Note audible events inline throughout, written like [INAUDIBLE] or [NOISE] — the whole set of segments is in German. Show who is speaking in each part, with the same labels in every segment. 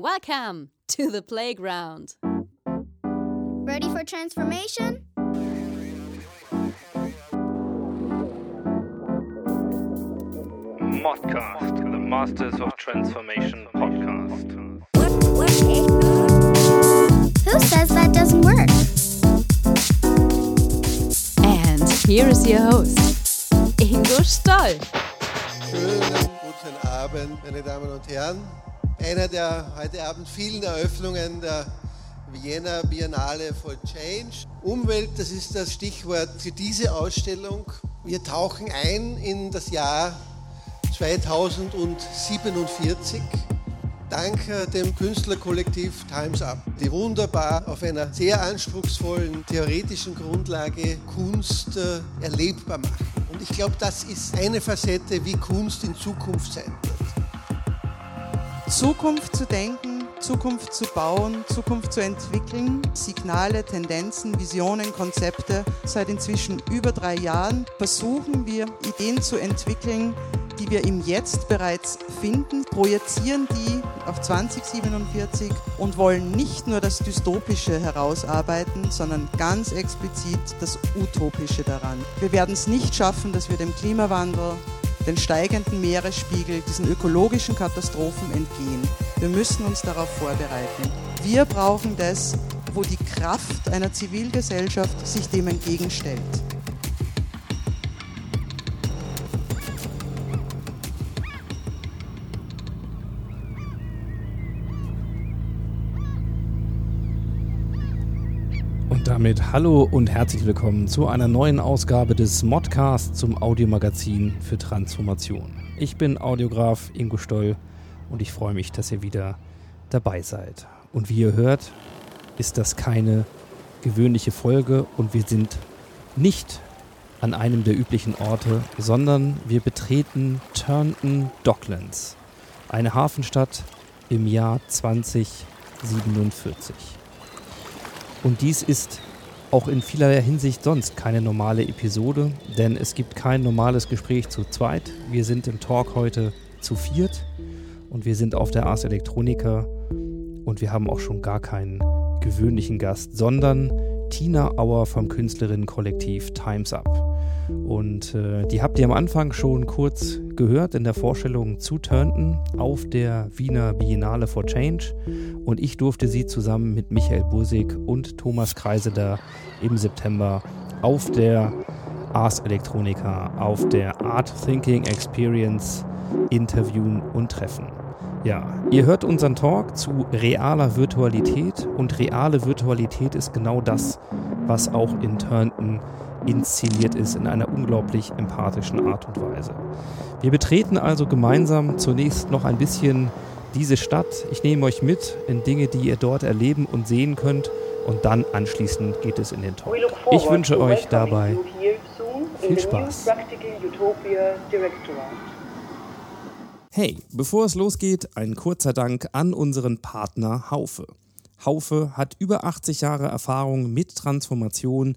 Speaker 1: Welcome to the playground.
Speaker 2: Ready for transformation?
Speaker 3: Modcast, the Masters of Transformation podcast.
Speaker 2: Who says that doesn't work?
Speaker 1: And here is your host, Ingo Stoll.
Speaker 4: Schönen guten Abend, meine Damen und Herren. Einer der heute Abend vielen Eröffnungen der Vienna Biennale for Change. Umwelt, das ist das Stichwort für diese Ausstellung. Wir tauchen ein in das Jahr 2047 dank dem Künstlerkollektiv Times Up, die wunderbar auf einer sehr anspruchsvollen theoretischen Grundlage Kunst äh, erlebbar machen. Und ich glaube, das ist eine Facette, wie Kunst in Zukunft sein wird.
Speaker 5: Zukunft zu denken, Zukunft zu bauen, Zukunft zu entwickeln, Signale, Tendenzen, Visionen, Konzepte. Seit inzwischen über drei Jahren versuchen wir, Ideen zu entwickeln, die wir im Jetzt bereits finden, projizieren die auf 2047 und wollen nicht nur das Dystopische herausarbeiten, sondern ganz explizit das Utopische daran. Wir werden es nicht schaffen, dass wir dem Klimawandel, den steigenden Meeresspiegel, diesen ökologischen Katastrophen entgehen. Wir müssen uns darauf vorbereiten. Wir brauchen das, wo die Kraft einer Zivilgesellschaft sich dem entgegenstellt.
Speaker 6: Damit hallo und herzlich willkommen zu einer neuen Ausgabe des Modcast zum Audiomagazin für Transformation. Ich bin Audiograf Ingo Stoll und ich freue mich, dass ihr wieder dabei seid. Und wie ihr hört, ist das keine gewöhnliche Folge und wir sind nicht an einem der üblichen Orte, sondern wir betreten Turnton Docklands, eine Hafenstadt im Jahr 2047. Und dies ist auch in vielerlei Hinsicht sonst keine normale Episode, denn es gibt kein normales Gespräch zu zweit. Wir sind im Talk heute zu viert und wir sind auf der Ars Electronica und wir haben auch schon gar keinen gewöhnlichen Gast, sondern Tina Auer vom Künstlerinnenkollektiv Times Up. Und äh, die habt ihr am Anfang schon kurz gehört in der Vorstellung zu Turnton auf der Wiener Biennale for Change. Und ich durfte sie zusammen mit Michael Bursig und Thomas Kreiseder im September auf der Ars Electronica, auf der Art Thinking Experience interviewen und treffen. Ja, ihr hört unseren Talk zu realer Virtualität und reale Virtualität ist genau das, was auch in Turnton inszeniert ist in einer unglaublich empathischen Art und Weise. Wir betreten also gemeinsam zunächst noch ein bisschen diese Stadt. Ich nehme euch mit in Dinge, die ihr dort erleben und sehen könnt und dann anschließend geht es in den Talk. Ich wünsche euch dabei viel Spaß. Hey, bevor es losgeht, ein kurzer Dank an unseren Partner Haufe. Haufe hat über 80 Jahre Erfahrung mit Transformation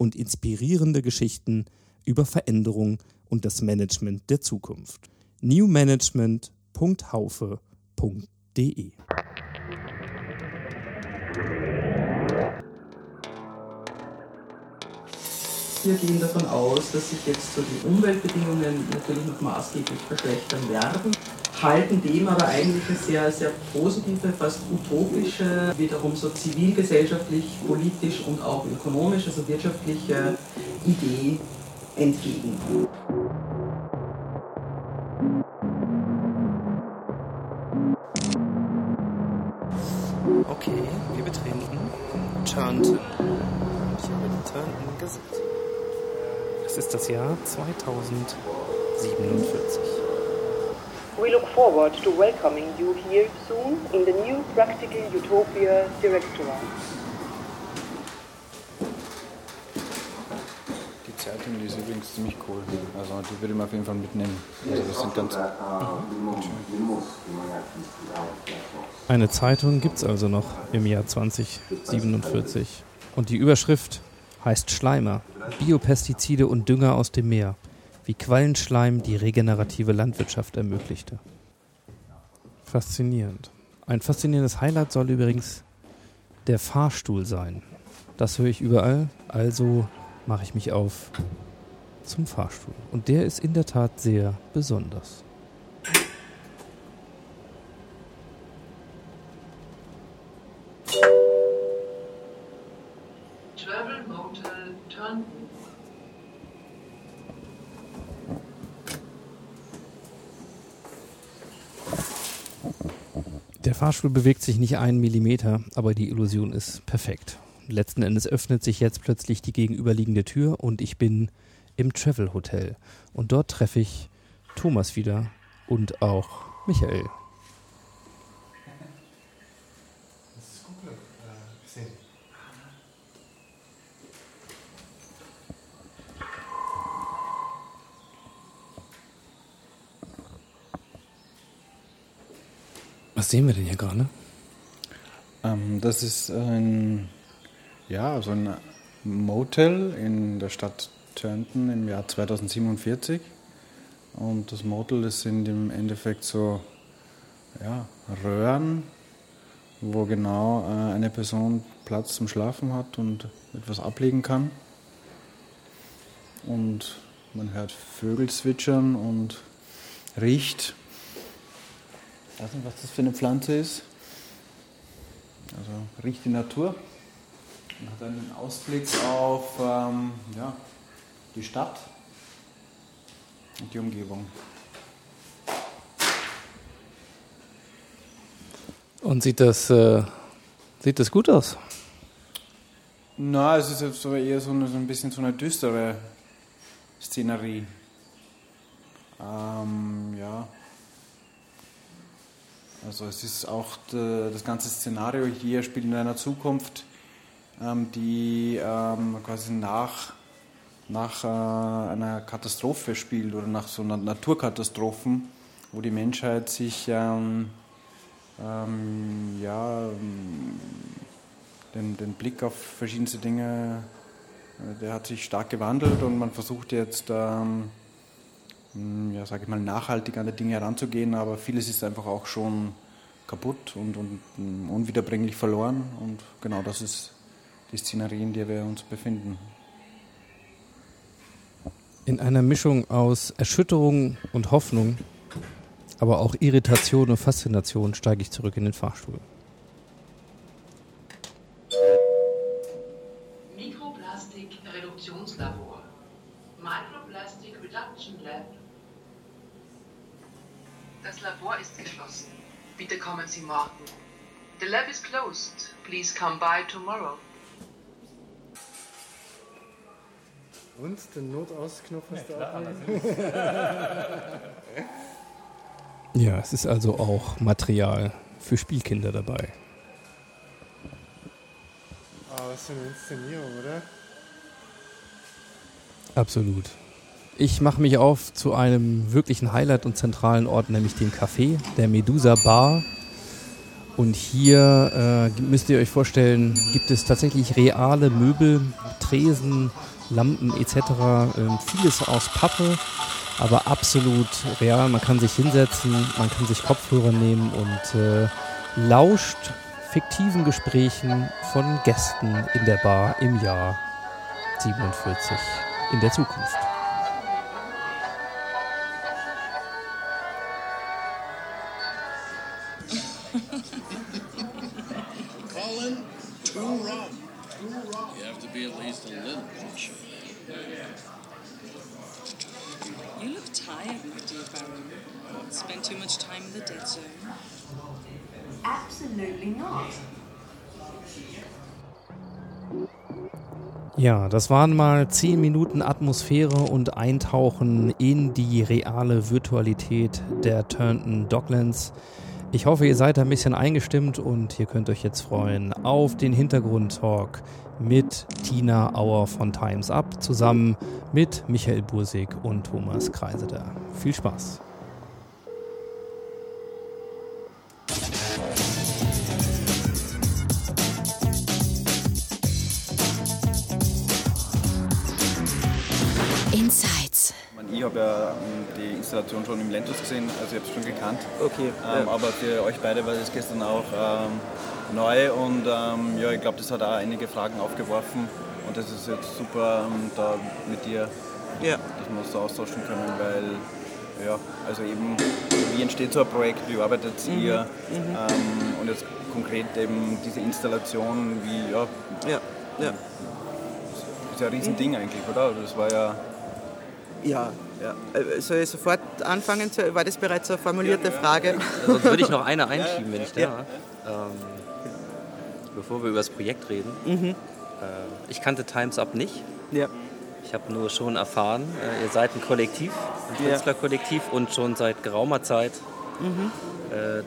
Speaker 6: und inspirierende Geschichten über Veränderung und das Management der Zukunft. newmanagement.haufe.de
Speaker 5: Wir gehen davon aus, dass sich jetzt so die Umweltbedingungen natürlich noch maßgeblich verschlechtern werden, halten dem aber eigentlich eine sehr, sehr positive, fast utopische, wiederum so zivilgesellschaftlich, politisch und auch ökonomisch, also wirtschaftliche Idee entgegen.
Speaker 6: Okay, wir betreten Turnton. Ich habe die Turnton gesagt. Es ist das Jahr 2047.
Speaker 7: We look forward to welcoming you here soon in the new Practical Utopia Directorate.
Speaker 8: Die Zeitung die ist übrigens ziemlich cool. Also die würde ich mir auf jeden Fall mitnehmen. Also das sind ganz
Speaker 6: Eine Zeitung gibt es also noch im Jahr 2047. Und die Überschrift heißt Schleimer. Biopestizide und Dünger aus dem Meer. Wie Quallenschleim die regenerative Landwirtschaft ermöglichte. Faszinierend. Ein faszinierendes Highlight soll übrigens der Fahrstuhl sein. Das höre ich überall, also mache ich mich auf zum Fahrstuhl. Und der ist in der Tat sehr besonders. Fahrstuhl bewegt sich nicht einen Millimeter, aber die Illusion ist perfekt. Letzten Endes öffnet sich jetzt plötzlich die gegenüberliegende Tür und ich bin im Travel Hotel. Und dort treffe ich Thomas wieder und auch Michael. Was sehen wir denn hier gerade?
Speaker 8: Ähm, das ist ein, ja, so ein Motel in der Stadt Turnton im Jahr 2047. Und das Motel, das sind im Endeffekt so ja, Röhren, wo genau äh, eine Person Platz zum Schlafen hat und etwas ablegen kann. Und man hört Vögel zwitschern und riecht. Ich weiß nicht, was das für eine Pflanze ist. Also riecht die Natur und hat einen Ausblick auf ähm, ja, die Stadt und die Umgebung.
Speaker 6: Und sieht das, äh, sieht das gut aus?
Speaker 8: Na, es ist jetzt so eher so, eine, so ein bisschen so eine düstere Szenerie. Ähm, ja. Also es ist auch de, das ganze Szenario hier spielt in einer Zukunft, ähm, die ähm, quasi nach, nach äh, einer Katastrophe spielt oder nach so einer Naturkatastrophen, wo die Menschheit sich ähm, ähm, ja, ähm, den, den Blick auf verschiedenste Dinge, äh, der hat sich stark gewandelt und man versucht jetzt, ähm, ja, sage ich mal, nachhaltig an die Dinge heranzugehen, aber vieles ist einfach auch schon kaputt und, und mh, unwiederbringlich verloren und genau das ist die Szenerie, in der wir uns befinden.
Speaker 6: In einer Mischung aus Erschütterung und Hoffnung, aber auch Irritation und Faszination steige ich zurück in den Fahrstuhl.
Speaker 7: Bitte kommen Sie morgen. The lab is closed. Please come by tomorrow.
Speaker 9: Und den Notausknopf hast du auch [LAUGHS]
Speaker 6: Ja, es ist also auch Material für Spielkinder dabei.
Speaker 9: Ah, was für eine Inszenierung, oder?
Speaker 6: Absolut. Ich mache mich auf zu einem wirklichen Highlight und zentralen Ort, nämlich dem Café, der Medusa Bar. Und hier äh, müsst ihr euch vorstellen, gibt es tatsächlich reale Möbel, Tresen, Lampen etc. Ähm, vieles aus Pappe, aber absolut real. Man kann sich hinsetzen, man kann sich Kopfhörer nehmen und äh, lauscht fiktiven Gesprächen von Gästen in der Bar im Jahr 47 in der Zukunft. Das waren mal 10 Minuten Atmosphäre und Eintauchen in die reale Virtualität der Turnton Docklands. Ich hoffe, ihr seid ein bisschen eingestimmt und ihr könnt euch jetzt freuen auf den Hintergrundtalk mit Tina Auer von Times Up zusammen mit Michael Bursig und Thomas Kreiseder. Viel Spaß!
Speaker 10: Ich habe ja ähm, die Installation schon im Lentus gesehen, also ich habe es schon gekannt.
Speaker 5: Okay.
Speaker 10: Ähm,
Speaker 5: ja.
Speaker 10: Aber für euch beide war das gestern auch ähm, neu und ähm, ja, ich glaube, das hat auch einige Fragen aufgeworfen und das ist jetzt super, ähm, da mit dir,
Speaker 5: ja.
Speaker 10: dass wir uns da austauschen können, weil ja, also eben, wie entsteht so ein Projekt, wie arbeitet
Speaker 5: Mhm.
Speaker 10: ihr
Speaker 5: Mhm.
Speaker 10: ähm, und jetzt konkret eben diese Installation, wie, ja,
Speaker 5: ja. ja.
Speaker 10: ist ja ein Riesending eigentlich, oder? Das war ja...
Speaker 5: Ja, ja. Äh, Soll ich sofort anfangen? War das bereits eine formulierte Frage?
Speaker 11: Sonst würde ich noch eine [LAUGHS] einschieben, wenn ich
Speaker 5: Ja.
Speaker 11: darf. Ähm, bevor wir über das Projekt reden.
Speaker 5: Mhm.
Speaker 11: Äh, ich kannte Times Up nicht.
Speaker 5: Ja.
Speaker 11: Ich habe nur schon erfahren, äh, ihr seid ein Kollektiv, ein
Speaker 5: Ja.
Speaker 11: Künstlerkollektiv und schon seit geraumer Zeit
Speaker 5: Mhm.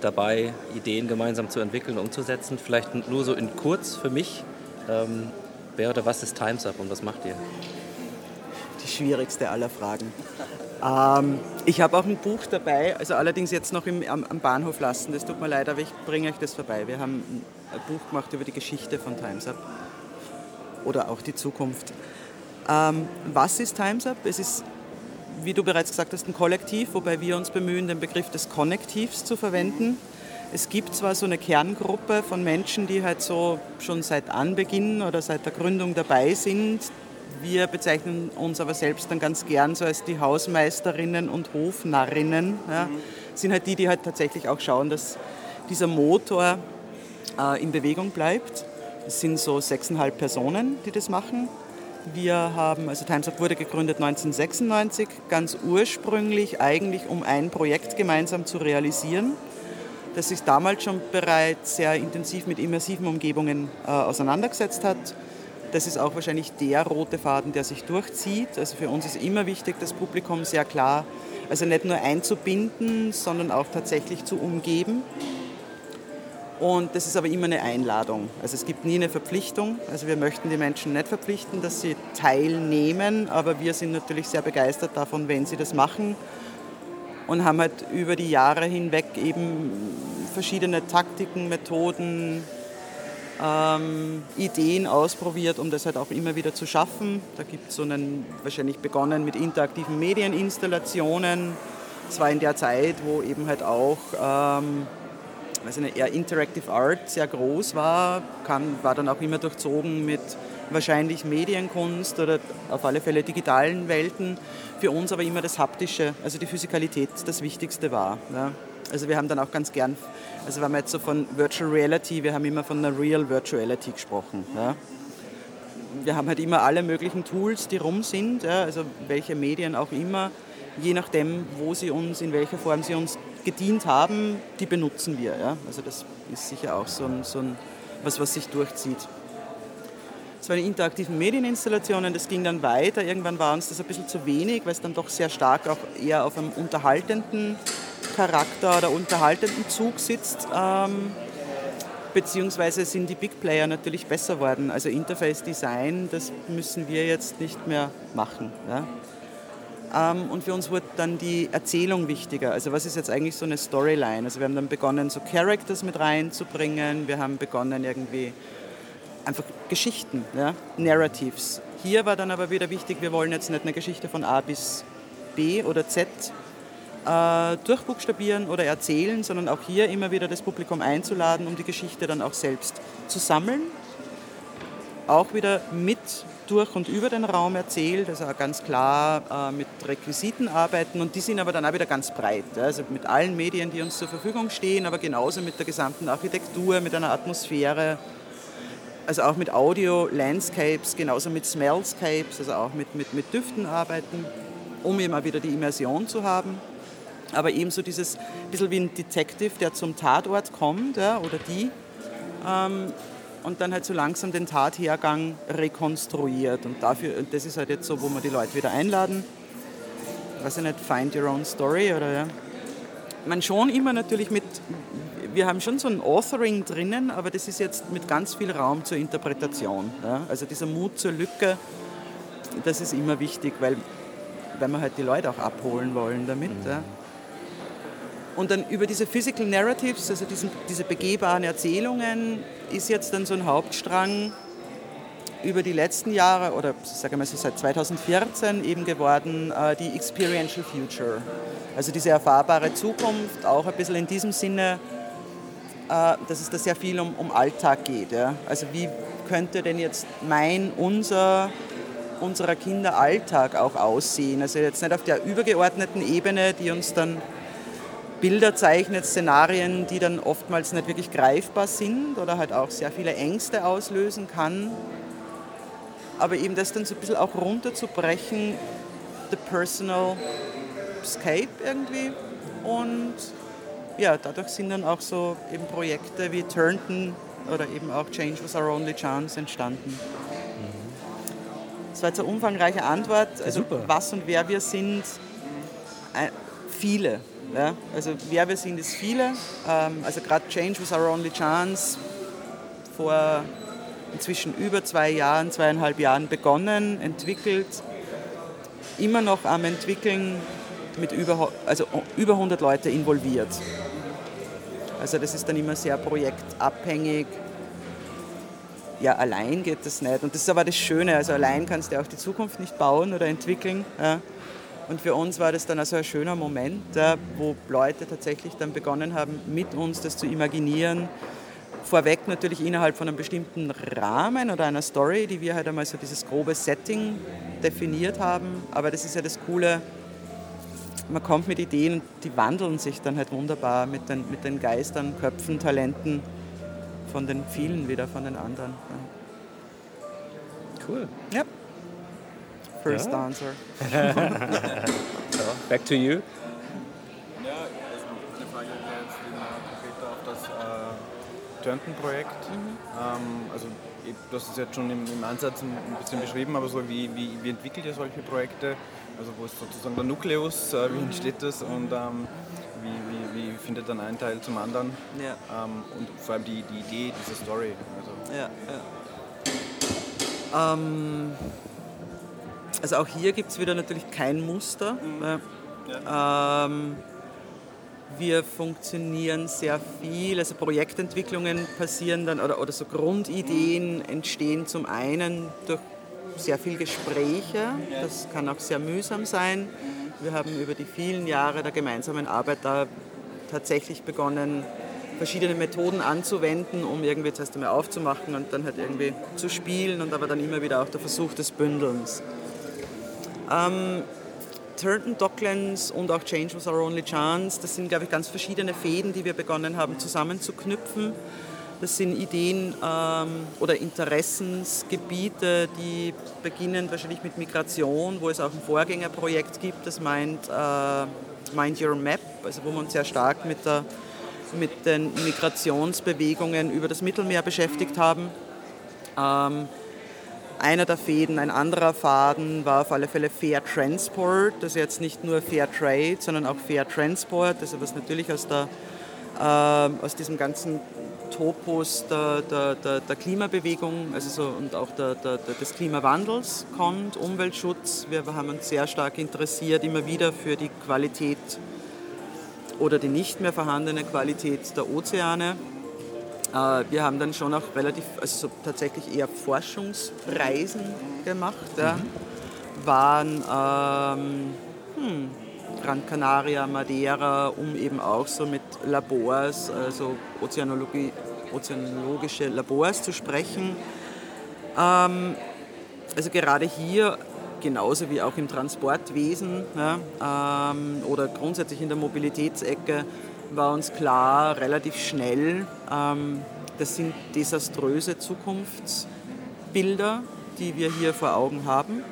Speaker 11: dabei, Ideen gemeinsam zu entwickeln und umzusetzen. Vielleicht nur so in kurz für mich. Ähm, wer oder was ist Times Up und was macht ihr?
Speaker 5: Die schwierigste aller Fragen. Ähm, ich habe auch ein Buch dabei, also allerdings jetzt noch im, am, am Bahnhof lassen. Das tut mir leid, aber ich bringe euch das vorbei. Wir haben ein Buch gemacht über die Geschichte von Times Up oder auch die Zukunft. Ähm, was ist Times Up? Es ist, wie du bereits gesagt hast, ein Kollektiv, wobei wir uns bemühen, den Begriff des Konnektivs zu verwenden. Es gibt zwar so eine Kerngruppe von Menschen, die halt so schon seit Anbeginn oder seit der Gründung dabei sind. Wir bezeichnen uns aber selbst dann ganz gern so als die Hausmeisterinnen und Hofnarrinnen. Ja. Sind halt die, die halt tatsächlich auch schauen, dass dieser Motor äh, in Bewegung bleibt. Es sind so sechseinhalb Personen, die das machen. Wir haben, also Times Up wurde gegründet 1996, ganz ursprünglich eigentlich, um ein Projekt gemeinsam zu realisieren, das sich damals schon bereits sehr intensiv mit immersiven Umgebungen äh, auseinandergesetzt hat. Das ist auch wahrscheinlich der rote Faden, der sich durchzieht. Also für uns ist immer wichtig, das Publikum sehr klar, also nicht nur einzubinden, sondern auch tatsächlich zu umgeben. Und das ist aber immer eine Einladung. Also es gibt nie eine Verpflichtung. Also wir möchten die Menschen nicht verpflichten, dass sie teilnehmen, aber wir sind natürlich sehr begeistert davon, wenn sie das machen und haben halt über die Jahre hinweg eben verschiedene Taktiken, Methoden, ähm, Ideen ausprobiert, um das halt auch immer wieder zu schaffen. Da gibt es so einen, wahrscheinlich begonnen mit interaktiven Medieninstallationen. Es war in der Zeit, wo eben halt auch ähm, also eine eher Interactive Art sehr groß war, kam, war dann auch immer durchzogen mit wahrscheinlich Medienkunst oder auf alle Fälle digitalen Welten. Für uns aber immer das Haptische, also die Physikalität das Wichtigste war. Ja. Also wir haben dann auch ganz gern, also wenn wir jetzt so von Virtual Reality, wir haben immer von einer Real Virtuality gesprochen. Ja. Wir haben halt immer alle möglichen Tools, die rum sind, ja, also welche Medien auch immer, je nachdem, wo sie uns, in welcher Form sie uns gedient haben, die benutzen wir. Ja. Also das ist sicher auch so ein, so ein was, was sich durchzieht. Das waren die interaktiven Medieninstallationen, das ging dann weiter. Irgendwann war uns das ein bisschen zu wenig, weil es dann doch sehr stark auch eher auf einem unterhaltenden Charakter oder unterhaltenden Zug sitzt. Ähm, beziehungsweise sind die Big Player natürlich besser worden. Also Interface Design, das müssen wir jetzt nicht mehr machen. Ja. Ähm, und für uns wurde dann die Erzählung wichtiger. Also was ist jetzt eigentlich so eine Storyline? Also wir haben dann begonnen, so Characters mit reinzubringen. Wir haben begonnen irgendwie einfach Geschichten, ja? Narratives. Hier war dann aber wieder wichtig, wir wollen jetzt nicht eine Geschichte von A bis B oder Z äh, durchbuchstabieren oder erzählen, sondern auch hier immer wieder das Publikum einzuladen, um die Geschichte dann auch selbst zu sammeln. Auch wieder mit, durch und über den Raum erzählt, also ganz klar äh, mit Requisiten arbeiten und die sind aber dann auch wieder ganz breit, also mit allen Medien, die uns zur Verfügung stehen, aber genauso mit der gesamten Architektur, mit einer Atmosphäre, also auch mit Audio, Landscapes, genauso mit Smellscapes, also auch mit, mit, mit Düften arbeiten, um immer wieder die Immersion zu haben. Aber ebenso dieses bisschen wie ein Detective, der zum Tatort kommt, ja, oder die, ähm, und dann halt so langsam den Tathergang rekonstruiert. Und dafür, und das ist halt jetzt so, wo wir die Leute wieder einladen. Weiß ich nicht, find your own story oder ja. Man schon immer natürlich mit, wir haben schon so ein Authoring drinnen, aber das ist jetzt mit ganz viel Raum zur Interpretation. Ja. Also dieser Mut zur Lücke, das ist immer wichtig, weil, weil wir halt die Leute auch abholen wollen damit. Mhm. Ja. Und dann über diese Physical Narratives, also diesen, diese begehbaren Erzählungen, ist jetzt dann so ein Hauptstrang über die letzten Jahre oder sagen wir so seit 2014 eben geworden, äh, die Experiential Future. Also diese erfahrbare Zukunft, auch ein bisschen in diesem Sinne, äh, dass es da sehr viel um, um Alltag geht. Ja? Also wie könnte denn jetzt mein, unser, unserer Kinder Alltag auch aussehen? Also jetzt nicht auf der übergeordneten Ebene, die uns dann Bilder zeichnet, Szenarien, die dann oftmals nicht wirklich greifbar sind oder halt auch sehr viele Ängste auslösen kann. Aber eben das dann so ein bisschen auch runterzubrechen, the personal scape irgendwie. Und ja, dadurch sind dann auch so eben Projekte wie Turnton oder eben auch Change was our only chance entstanden. Das war jetzt eine umfangreiche Antwort. Also Super. was und wer wir sind, äh, viele. Ja? Also wer wir sind, ist viele. Ähm, also gerade Change was our only chance vor inzwischen über zwei Jahren, zweieinhalb Jahren begonnen, entwickelt, immer noch am entwickeln, mit über, also über 100 Leute involviert. Also das ist dann immer sehr projektabhängig. Ja, allein geht das nicht. Und das ist aber das Schöne. Also allein kannst du auch die Zukunft nicht bauen oder entwickeln. Ja. Und für uns war das dann also ein schöner Moment, wo Leute tatsächlich dann begonnen haben, mit uns das zu imaginieren. Vorweg natürlich innerhalb von einem bestimmten Rahmen oder einer Story, die wir halt einmal so dieses grobe Setting definiert haben. Aber das ist ja das Coole, man kommt mit Ideen und die wandeln sich dann halt wunderbar mit den, mit den Geistern, Köpfen, Talenten von den vielen wieder, von den anderen.
Speaker 11: Cool.
Speaker 5: Ja first
Speaker 11: ja.
Speaker 5: answer.
Speaker 11: so, [LAUGHS] back to you.
Speaker 8: Ja, also eine Frage jetzt konkreter auf das äh, Turnton-Projekt. Mhm. Ähm, also du hast es jetzt schon im, im, Ansatz ein bisschen beschrieben, aber so wie, wie, wie entwickelt ihr solche Projekte? Also wo ist sozusagen der Nukleus, äh, wie mhm. entsteht das und ähm, wie, wie, wie, findet dann ein Teil zum anderen?
Speaker 5: Ja.
Speaker 8: Ähm, und vor allem die, die Idee dieser Story.
Speaker 5: Also. Ja, ja. Ähm, also auch hier gibt es wieder natürlich kein Muster. Mhm. Ja. Ähm, wir funktionieren sehr viel, also Projektentwicklungen passieren dann oder, oder so Grundideen mhm. entstehen zum einen durch sehr viel Gespräche, das kann auch sehr mühsam sein. Wir haben über die vielen Jahre der gemeinsamen Arbeit da tatsächlich begonnen, verschiedene Methoden anzuwenden, um irgendwie zuerst einmal aufzumachen und dann halt irgendwie zu spielen und aber dann immer wieder auch der Versuch des Bündelns. Ähm, Turton Docklands und auch Change was our only chance, das sind, glaube ich, ganz verschiedene Fäden, die wir begonnen haben zusammenzuknüpfen. Das sind Ideen ähm, oder Interessensgebiete, die beginnen wahrscheinlich mit Migration, wo es auch ein Vorgängerprojekt gibt, das meint äh, Mind Your Map, also wo wir uns sehr stark mit, der, mit den Migrationsbewegungen über das Mittelmeer beschäftigt haben. Ähm, einer der Fäden. Ein anderer Faden war auf alle Fälle Fair Transport, also jetzt nicht nur Fair Trade, sondern auch Fair Transport, also was natürlich aus, der, äh, aus diesem ganzen Topos der, der, der, der Klimabewegung also so, und auch der, des Klimawandels kommt, Umweltschutz. Wir haben uns sehr stark interessiert, immer wieder für die Qualität oder die nicht mehr vorhandene Qualität der Ozeane. Äh, wir haben dann schon auch relativ, also so tatsächlich eher Forschungsreisen gemacht. Ja. Mhm. Waren ähm, hm, Gran Canaria, Madeira, um eben auch so mit Labors, also Ozeanologie, ozeanologische Labors zu sprechen. Ähm, also gerade hier genauso wie auch im Transportwesen ja, ähm, oder grundsätzlich in der Mobilitätsecke war uns klar, relativ schnell, ähm, das sind desaströse Zukunftsbilder, die wir hier vor Augen haben.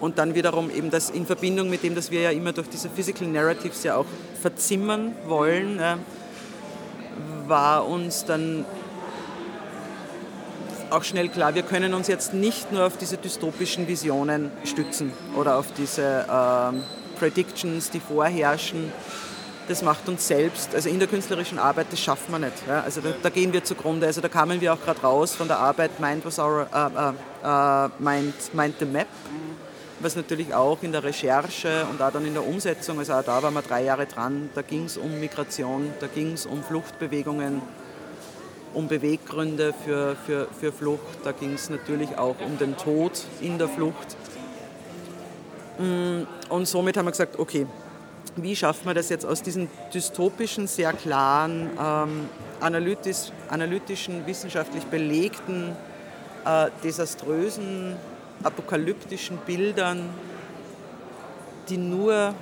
Speaker 5: Und dann wiederum eben das in Verbindung mit dem, dass wir ja immer durch diese Physical Narratives ja auch verzimmern wollen, ja, war uns dann auch schnell klar, wir können uns jetzt nicht nur auf diese dystopischen Visionen stützen oder auf diese ähm, Predictions, die vorherrschen. Das macht uns selbst, also in der künstlerischen Arbeit, das schaffen wir nicht. Ja? Also da, da, gehen wir zugrunde. Also da kamen wir auch gerade raus von der Arbeit Mind was our, äh, äh, Mind, Mind the Map, was natürlich auch in der Recherche und auch dann in der Umsetzung, also auch da waren wir drei Jahre dran, da ging es um Migration, da ging es um Fluchtbewegungen, um Beweggründe für, für, für Flucht, da ging es natürlich auch um den Tod in der Flucht. Mm, und somit haben wir gesagt, okay, wie schafft man das jetzt aus diesen dystopischen, sehr klaren, ähm, analytisch, analytischen, wissenschaftlich belegten, äh, desaströsen, apokalyptischen Bildern, die nur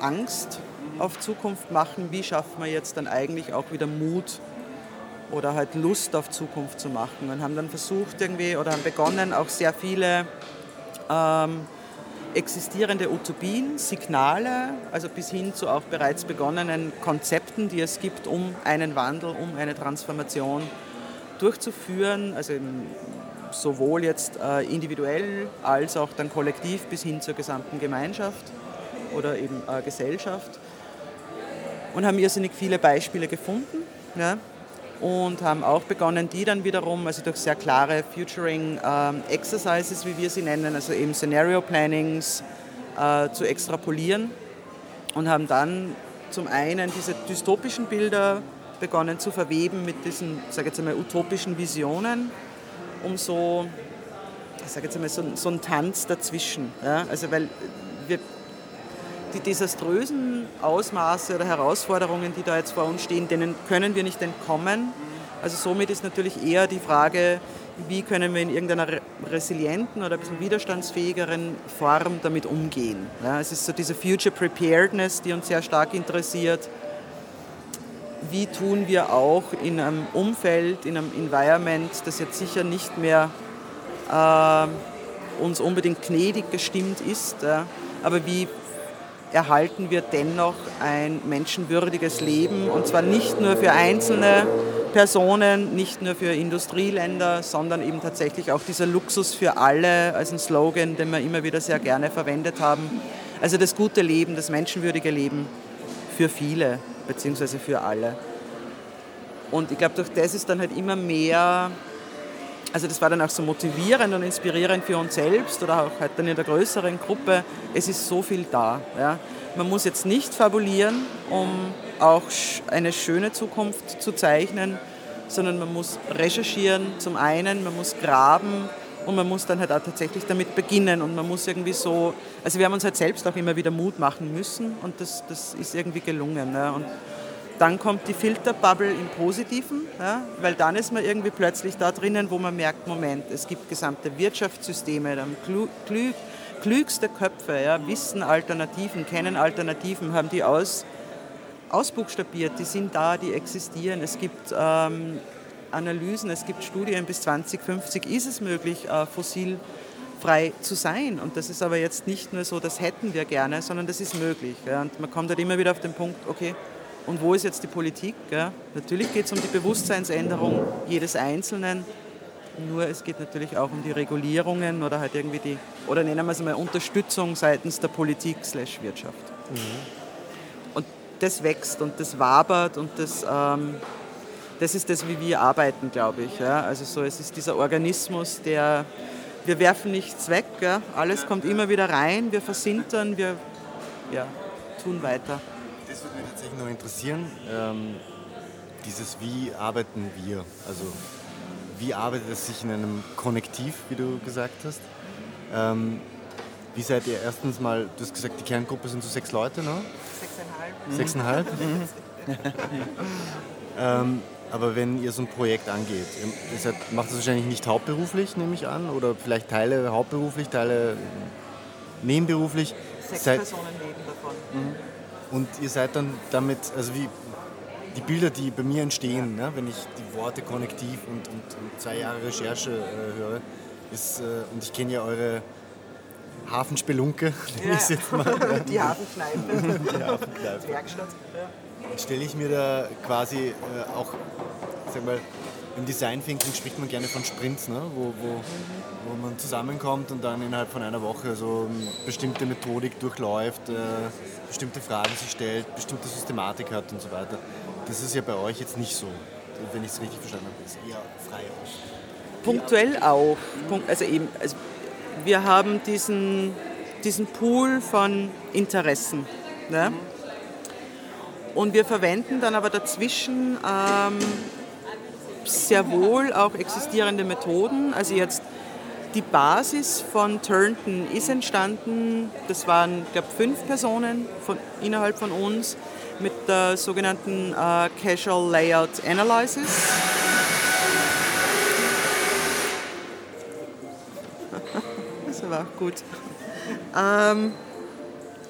Speaker 5: Angst auf Zukunft machen, wie schafft man jetzt dann eigentlich auch wieder Mut oder halt Lust auf Zukunft zu machen? Und haben dann versucht irgendwie oder haben begonnen auch sehr viele ähm, existierende Utopien, Signale, also bis hin zu auch bereits begonnenen Konzepten, die es gibt, um einen Wandel, um eine Transformation durchzuführen, also sowohl jetzt äh, individuell als auch dann kollektiv bis hin zur gesamten Gemeinschaft oder eben äh, Gesellschaft und haben irrsinnig viele Beispiele gefunden. Ja und haben auch begonnen, die dann wiederum, also durch sehr klare Futuring ähm, wie wir sie nennen, also eben Scenario Plannings, äh, zu extrapolieren und haben dann zum einen diese dystopischen Bilder begonnen zu verweben mit diesen, sage jetzt einmal, utopischen Visionen, um so, ich sage jetzt einmal, so, so einen Tanz dazwischen. Ja? Also weil die desaströsen Ausmaße oder Herausforderungen, die da jetzt vor uns stehen, denen können wir nicht entkommen. Also somit ist natürlich eher die Frage, wie können wir in irgendeiner resilienten oder ein bisschen widerstandsfähigeren Form damit umgehen. Ja, es ist so diese Future Preparedness, die uns sehr stark interessiert. Wie tun wir auch in einem Umfeld, in einem Environment, das jetzt sicher nicht mehr äh, uns unbedingt gnädig gestimmt ist, ja, aber wie erhalten wir dennoch ein menschenwürdiges Leben und zwar nicht nur für einzelne Personen, nicht nur für Industrieländer, sondern eben tatsächlich auch dieser Luxus für alle als ein Slogan, den wir immer wieder sehr gerne verwendet haben. Also das gute Leben, das menschenwürdige Leben für viele beziehungsweise für alle. Und ich glaube, durch das ist dann halt immer mehr also das war dann auch so motivierend und inspirierend für uns selbst oder auch halt dann in der größeren Gruppe. Es ist so viel da. Ja. Man muss jetzt nicht fabulieren, um auch eine schöne Zukunft zu zeichnen, sondern man muss recherchieren zum einen, man muss graben und man muss dann halt auch tatsächlich damit beginnen und man muss irgendwie so, also wir haben uns halt selbst auch immer wieder Mut machen müssen und das, das ist irgendwie gelungen. Ja. Und dann kommt die Filterbubble im Positiven, ja, weil dann ist man irgendwie plötzlich da drinnen, wo man merkt, Moment, es gibt gesamte Wirtschaftssysteme, dann klü klü klügste Köpfe, ja, wissen Alternativen, kennen Alternativen, haben die aus, ausbuchstabiert, die sind da, die existieren. Es gibt ähm, Analysen, es gibt Studien, bis 2050 ist es möglich, äh, fossilfrei zu sein. Und das ist aber jetzt nicht nur so, das hätten wir gerne, sondern das ist möglich. Ja. Und man kommt halt immer wieder auf den Punkt, okay, und wo ist jetzt die Politik? Gell? Natürlich geht es um die Bewusstseinsänderung jedes Einzelnen, nur es geht natürlich auch um die Regulierungen oder halt irgendwie die, oder nennen wir es mal Unterstützung seitens der Politik slash Wirtschaft. Mhm. Und das wächst und das wabert und das, ähm, das ist das, wie wir arbeiten, glaube ich. Ja? Also so, es ist dieser Organismus, der, wir werfen nichts weg, gell? alles kommt immer wieder rein, wir versintern, wir ja, tun weiter
Speaker 12: tatsächlich noch interessieren. Ähm, dieses Wie arbeiten wir? Also wie arbeitet es sich in einem Konnektiv, wie du gesagt hast? Ähm, wie seid ihr erstens mal, du hast gesagt, die Kerngruppe sind so sechs Leute, ne?
Speaker 5: Sechseinhalb.
Speaker 12: Sechseinhalb? [LAUGHS] ähm, aber wenn ihr so ein Projekt angeht, ihr seid, macht das wahrscheinlich nicht hauptberuflich, nehme ich an, oder vielleicht Teile hauptberuflich, Teile nebenberuflich.
Speaker 5: Sechs seid, Personen leben davon. Mhm.
Speaker 12: Und ihr seid dann damit, also wie die Bilder, die bei mir entstehen, ne, wenn ich die Worte Konnektiv und, und, und zwei Jahre Recherche äh, höre, ist, äh, und ich kenne ja eure Hafenspelunke, [LAUGHS]
Speaker 5: nenne ja. ich jetzt mal. [LAUGHS] [LAUGHS] Die Hafenkneipe.
Speaker 12: die Hafenkneipe.
Speaker 5: Werkstatt.
Speaker 12: Ja. Stelle ich mir da quasi äh, auch, sag mal, im Design Thinking spricht man gerne von Sprints, ne? wo, wo, wo man zusammenkommt und dann innerhalb von einer Woche so eine bestimmte Methodik durchläuft, äh, bestimmte Fragen sich stellt, bestimmte Systematik hat und so weiter. Das ist ja bei euch jetzt nicht so, wenn ich es richtig verstanden habe. Das ist eher frei aus.
Speaker 5: Punktuell auch. Also eben, also wir haben diesen, diesen Pool von Interessen. Ne? Und wir verwenden dann aber dazwischen ähm, sehr wohl auch existierende Methoden. Also jetzt die Basis von Turnton ist entstanden, das waren, glaube fünf Personen von, innerhalb von uns mit der sogenannten äh, Casual Layout Analysis. [LAUGHS] das war auch gut. Ähm,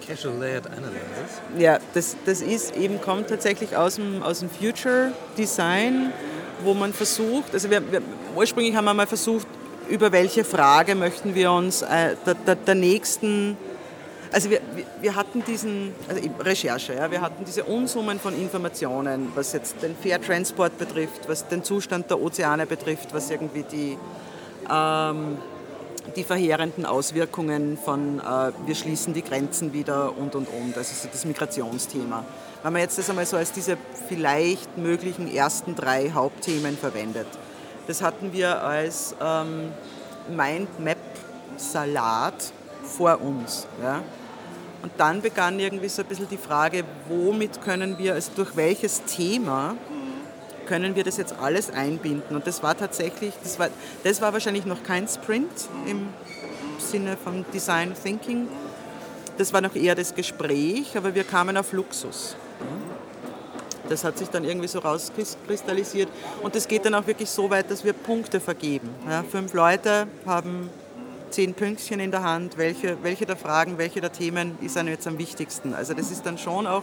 Speaker 11: Casual Layout Analysis?
Speaker 5: Ja, das, das ist eben, kommt tatsächlich aus dem, aus dem Future Design, wo man versucht, also wir, wir, ursprünglich haben wir mal versucht, über welche Frage möchten wir uns äh, der, der, der, nächsten, also wir, wir hatten diesen, also Recherche, ja, wir hatten diese Unsummen von Informationen, was jetzt den Fair Transport betrifft, was den Zustand der Ozeane betrifft, was irgendwie die ähm, die verheerenden Auswirkungen von äh, wir schließen die Grenzen wieder und und und. Ist das Migrationsthema. Wenn man jetzt das einmal so als diese vielleicht möglichen ersten drei Hauptthemen verwendet, das hatten wir als ähm, Mindmap-Salat vor uns. Ja? Und dann begann irgendwie so ein bisschen die Frage, womit können wir, also durch welches Thema können wir das jetzt alles einbinden. Und das war tatsächlich, das war, das war wahrscheinlich noch kein Sprint im Sinne von Design Thinking. Das war noch eher das Gespräch, aber wir kamen auf Luxus. Das hat sich dann irgendwie so rauskristallisiert. Und das geht dann auch wirklich so weit, dass wir Punkte vergeben. Ja, fünf Leute haben zehn Pünktchen in der Hand, welche, welche der Fragen, welche der Themen ist einem jetzt am wichtigsten. Also das ist dann schon auch,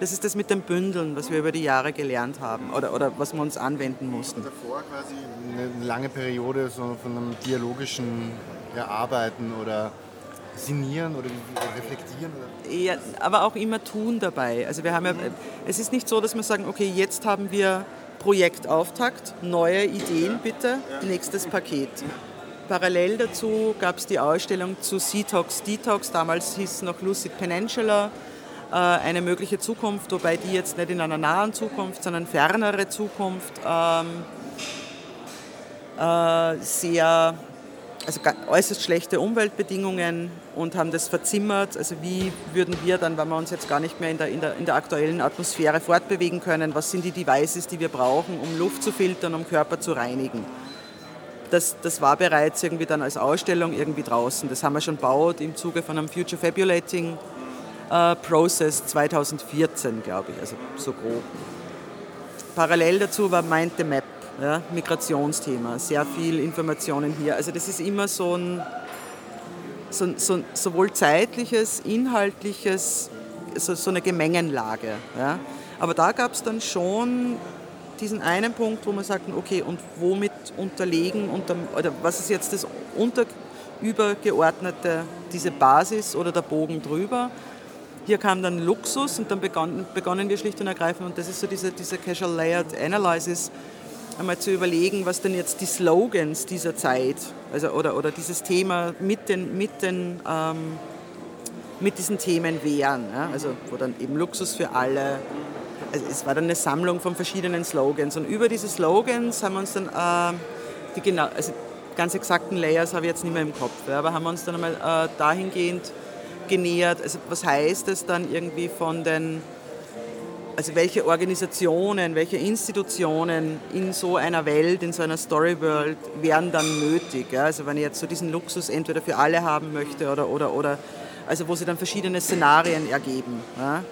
Speaker 5: das ist das mit dem Bündeln, was wir über die Jahre gelernt haben oder, oder was wir uns anwenden mussten.
Speaker 12: Davor quasi eine lange Periode so von einem dialogischen Erarbeiten oder Sinieren oder reflektieren? Oder?
Speaker 5: Ja, aber auch immer tun dabei. Also wir haben ja, es ist nicht so, dass wir sagen, okay, jetzt haben wir Projektauftakt, neue Ideen bitte, nächstes Paket. Parallel dazu gab es die Ausstellung zu Detox Detox, damals hieß es noch Lucid Peninsula, äh, eine mögliche Zukunft, wobei die jetzt nicht in einer nahen Zukunft, sondern fernere Zukunft ähm, äh, sehr, also äußerst schlechte Umweltbedingungen und haben das verzimmert. Also wie würden wir dann, wenn wir uns jetzt gar nicht mehr in der, in der, in der aktuellen Atmosphäre fortbewegen können, was sind die Devices, die wir brauchen, um Luft zu filtern, um Körper zu reinigen? das, das war bereits irgendwie dann als Ausstellung irgendwie draußen. Das haben wir schon baut im Zuge von einem Future Fabulating äh, Process 2014, glaube ich, also so grob. Parallel dazu war Mind the Map, ja, Migrationsthema, sehr viel Informationen hier. Also das ist immer so ein, so, so, sowohl zeitliches, inhaltliches, so, so eine Gemengenlage. Ja. Aber da gab es dann schon diesen einen Punkt, wo man sagt, okay, und womit unterlegen, unter, oder was ist jetzt das unter, übergeordnete, diese Basis oder der Bogen drüber. Hier kam dann Luxus und dann begann, begonnen wir schlicht und ergreifend, und das ist so diese, diese Casual Layered Analysis, einmal zu überlegen, was denn jetzt die Slogans dieser Zeit, also, oder, oder dieses Thema mit, den, mit, den, ähm, mit diesen Themen wären. Ja? Also wo dann eben Luxus für alle, also es war dann eine Sammlung von verschiedenen Slogans und über diese Slogans haben wir uns dann äh, die genau, also ganz exakten Layers habe ich jetzt nicht mehr im Kopf, ja, aber haben wir uns dann einmal äh, dahingehend genähert, also was heißt es dann irgendwie von den, also welche Organisationen, welche Institutionen in so einer Welt, in so einer Storyworld wären dann nötig, ja? also wenn ich jetzt so diesen Luxus entweder für alle haben möchte oder, oder, oder also wo sie dann verschiedene Szenarien ergeben. Ja?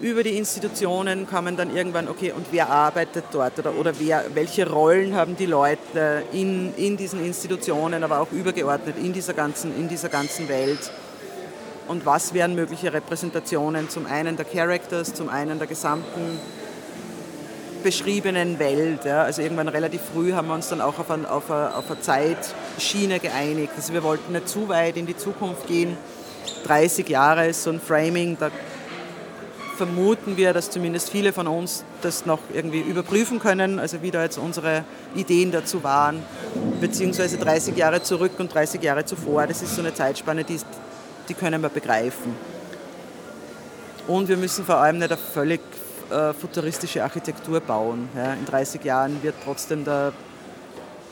Speaker 5: über die Institutionen kommen dann irgendwann, okay, und wer arbeitet dort oder, oder wer, welche Rollen haben die Leute in, in diesen Institutionen, aber auch übergeordnet in dieser, ganzen, in dieser ganzen Welt. Und was wären mögliche Repräsentationen zum einen der Characters, zum einen der gesamten beschriebenen Welt. Ja. Also irgendwann relativ früh haben wir uns dann auch auf, ein, auf, eine, auf eine Zeitschiene geeinigt. Also wir wollten nicht zu weit in die Zukunft gehen. 30 Jahre ist so ein Framing, da vermuten wir, dass zumindest viele von uns das noch irgendwie überprüfen können, also wie da jetzt unsere Ideen dazu waren, beziehungsweise 30 Jahre zurück und 30 Jahre zuvor. Das ist so eine Zeitspanne, die, die können wir begreifen. Und wir müssen vor allem nicht eine völlig äh, futuristische Architektur bauen. Ja. In 30 Jahren wird trotzdem der,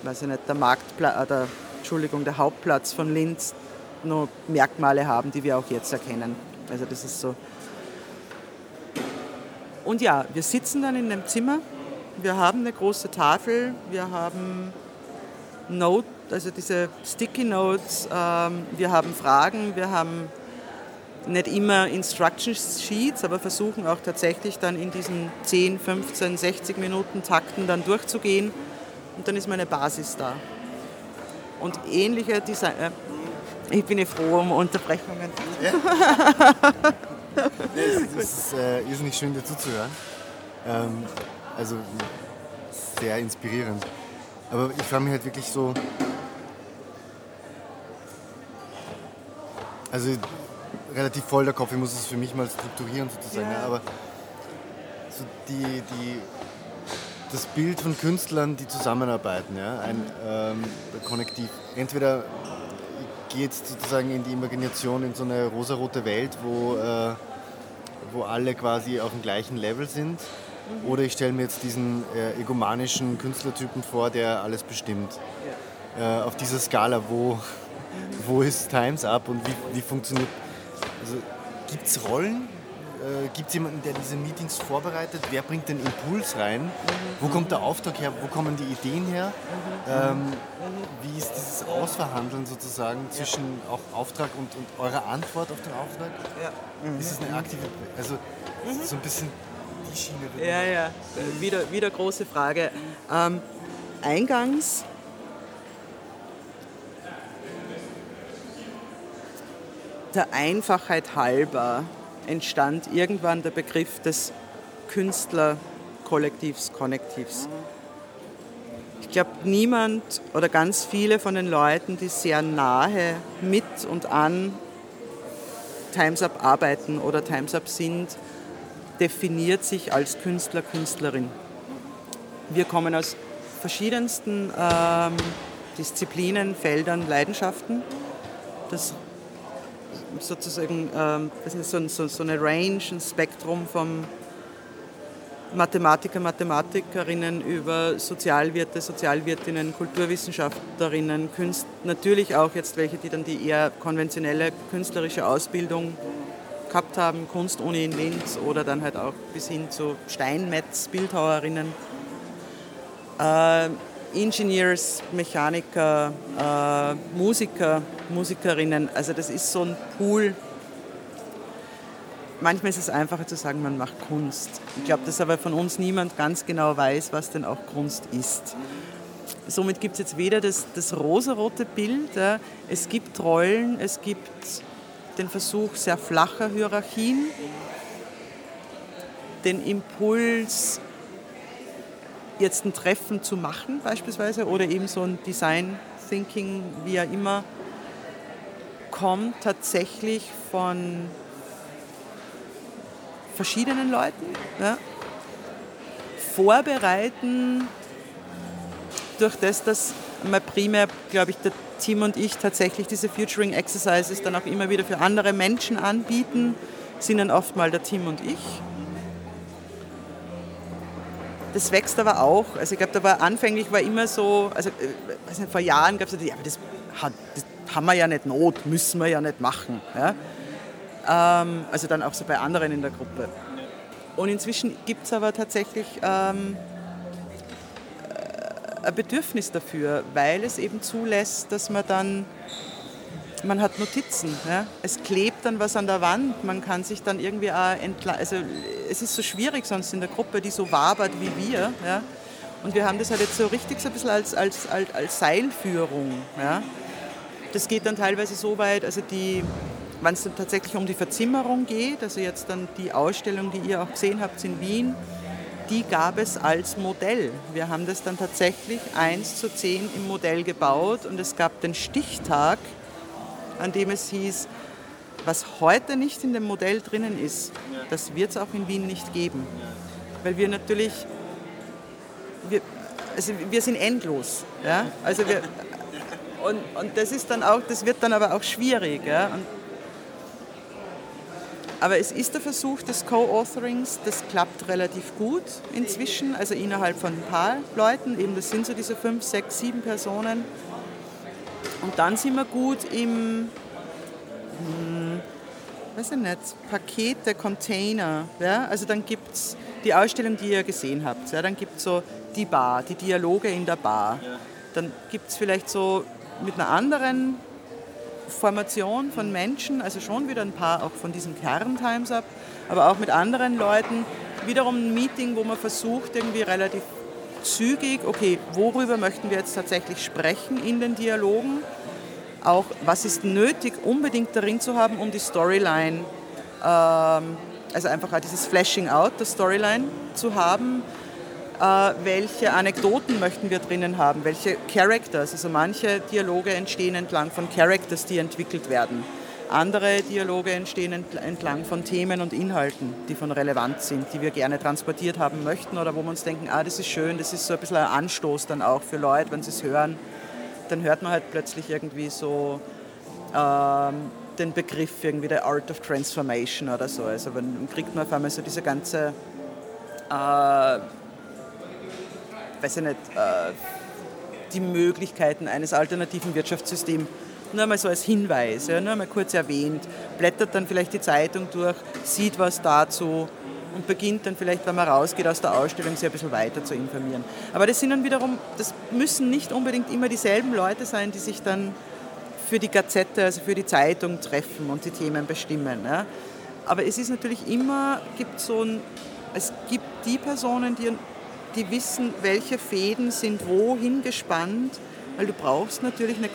Speaker 5: weiß ich nicht, der Marktplatz, äh, der, Entschuldigung, der Hauptplatz von Linz noch Merkmale haben, die wir auch jetzt erkennen. Also das ist so. Und ja, wir sitzen dann in dem Zimmer. Wir haben eine große Tafel. Wir haben Note, also diese Sticky Notes. Ähm, wir haben Fragen. Wir haben nicht immer Instruction Sheets, aber versuchen auch tatsächlich dann in diesen 10, 15, 60 Minuten Takten dann durchzugehen. Und dann ist meine Basis da. Und ähnliche Design. Äh, ich bin ja froh um Unterbrechungen. Ja. [LAUGHS]
Speaker 12: es ist äh, irrsinnig schön, dir zuzuhören. Ähm, also sehr inspirierend. Aber ich frage mich halt wirklich so. Also relativ voll der Kopf, ich muss es für mich mal strukturieren sozusagen. Ja. Aber so die, die, das Bild von Künstlern, die zusammenarbeiten, ja, ein ähm, Konnektiv. Entweder geht sozusagen in die Imagination in so eine rosarote Welt, wo, äh, wo alle quasi auf dem gleichen Level sind. Mhm. Oder ich stelle mir jetzt diesen äh, egomanischen Künstlertypen vor, der alles bestimmt. Ja. Äh, auf dieser Skala, wo, wo ist Times Up und wie, wie funktioniert. Also, Gibt es Rollen? Äh, Gibt es jemanden, der diese Meetings vorbereitet? Wer bringt den Impuls rein? Mhm. Wo kommt der Auftrag her? Wo kommen die Ideen her? Mhm. Ähm, wie ist dieses Ausverhandeln sozusagen zwischen auch Auftrag und, und eurer Antwort auf den Auftrag? Ja. Ist es eine aktive, also mhm. so ein bisschen die Schiene?
Speaker 5: Ja, ja, wieder, wieder große Frage. Ähm, eingangs der Einfachheit halber entstand irgendwann der Begriff des Künstlerkollektivs, Konnektivs. Ich glaube, niemand oder ganz viele von den Leuten, die sehr nahe mit und an Times Up arbeiten oder Times Up sind, definiert sich als Künstler, Künstlerin. Wir kommen aus verschiedensten ähm, Disziplinen, Feldern, Leidenschaften. Das sozusagen ähm, das ist so, so, so eine Range, ein Spektrum vom Mathematiker, Mathematikerinnen über Sozialwirte, Sozialwirtinnen, Kulturwissenschaftlerinnen, Künst, natürlich auch jetzt welche, die dann die eher konventionelle künstlerische Ausbildung gehabt haben, Kunstuni in Linz oder dann halt auch bis hin zu Steinmetz, Bildhauerinnen. Äh, Engineers, Mechaniker, äh, Musiker, Musikerinnen. Also das ist so ein Pool. Manchmal ist es einfacher zu sagen, man macht Kunst. Ich glaube, dass aber von uns niemand ganz genau weiß, was denn auch Kunst ist. Somit gibt es jetzt weder das, das rosarote Bild, ja. es gibt Rollen, es gibt den Versuch sehr flacher Hierarchien, den Impuls, jetzt ein Treffen zu machen beispielsweise oder eben so ein Design Thinking, wie ja immer, kommt tatsächlich von verschiedenen Leuten. Ja. Vorbereiten durch das, dass mal primär, glaube ich, der Team und ich tatsächlich diese Futuring Exercises dann auch immer wieder für andere Menschen anbieten, sind dann oft mal der Team und ich. Das wächst aber auch. Also ich glaube, da war anfänglich war immer so, also äh, nicht, vor Jahren gab es ja, aber das, das haben wir ja nicht Not, müssen wir ja nicht machen. Ja? Ähm, also dann auch so bei anderen in der Gruppe. Und inzwischen gibt es aber tatsächlich ähm, äh, ein Bedürfnis dafür, weil es eben zulässt, dass man dann man hat Notizen. Ja? Es klebt dann was an der Wand. Man kann sich dann irgendwie auch entla also es ist so schwierig sonst in der Gruppe, die so wabert wie wir. Ja? Und wir haben das halt jetzt so richtig so ein bisschen als, als, als, als Seilführung. Ja? Das geht dann teilweise so weit, also die, wenn es dann tatsächlich um die Verzimmerung geht, also jetzt dann die Ausstellung, die ihr auch gesehen habt in Wien, die gab es als Modell. Wir haben das dann tatsächlich 1 zu 10 im Modell gebaut und es gab den Stichtag, an dem es hieß, was heute nicht in dem Modell drinnen ist, das wird es auch in Wien nicht geben. Weil wir natürlich, wir, also wir sind endlos. Ja? Also wir, und, und das ist dann auch, das wird dann aber auch schwierig. Ja? Und, aber es ist der Versuch des Co-Authorings, das klappt relativ gut inzwischen, also innerhalb von ein paar Leuten, eben das sind so diese fünf, sechs, sieben Personen. Und dann sind wir gut im, hm, weiß ich nicht, Paket der Container. Ja? Also dann gibt es die Ausstellung, die ihr gesehen habt. Ja? Dann gibt es so die Bar, die Dialoge in der Bar. Dann gibt es vielleicht so mit einer anderen Formation von Menschen, also schon wieder ein paar auch von diesem Kern Times Up, aber auch mit anderen Leuten, wiederum ein Meeting, wo man versucht, irgendwie relativ zügig, okay, worüber möchten wir jetzt tatsächlich sprechen in den Dialogen? Auch was ist nötig, unbedingt darin zu haben, um die Storyline, ähm, also einfach dieses Flashing Out der Storyline zu haben, welche Anekdoten möchten wir drinnen haben, welche Characters. Also manche Dialoge entstehen entlang von Characters, die entwickelt werden. Andere Dialoge entstehen entlang von Themen und Inhalten, die von Relevanz sind, die wir gerne transportiert haben möchten oder wo wir uns denken, ah, das ist schön, das ist so ein bisschen ein Anstoß dann auch für Leute, wenn sie es hören. Dann hört man halt plötzlich irgendwie so ähm, den Begriff irgendwie der Art of Transformation oder so. Also dann kriegt man auf einmal so diese ganze äh, weiß ich nicht, äh, die Möglichkeiten eines alternativen Wirtschaftssystems nur einmal so als Hinweis, nur einmal kurz erwähnt, blättert dann vielleicht die Zeitung durch, sieht was dazu und beginnt dann vielleicht, wenn man rausgeht aus der Ausstellung, sich ein bisschen weiter zu informieren. Aber das sind dann wiederum, das müssen nicht unbedingt immer dieselben Leute sein, die sich dann für die Gazette, also für die Zeitung treffen und die Themen bestimmen. Ja. Aber es ist natürlich immer, gibt so ein, es gibt die Personen, die die wissen, welche Fäden sind wohin gespannt, weil du brauchst natürlich eine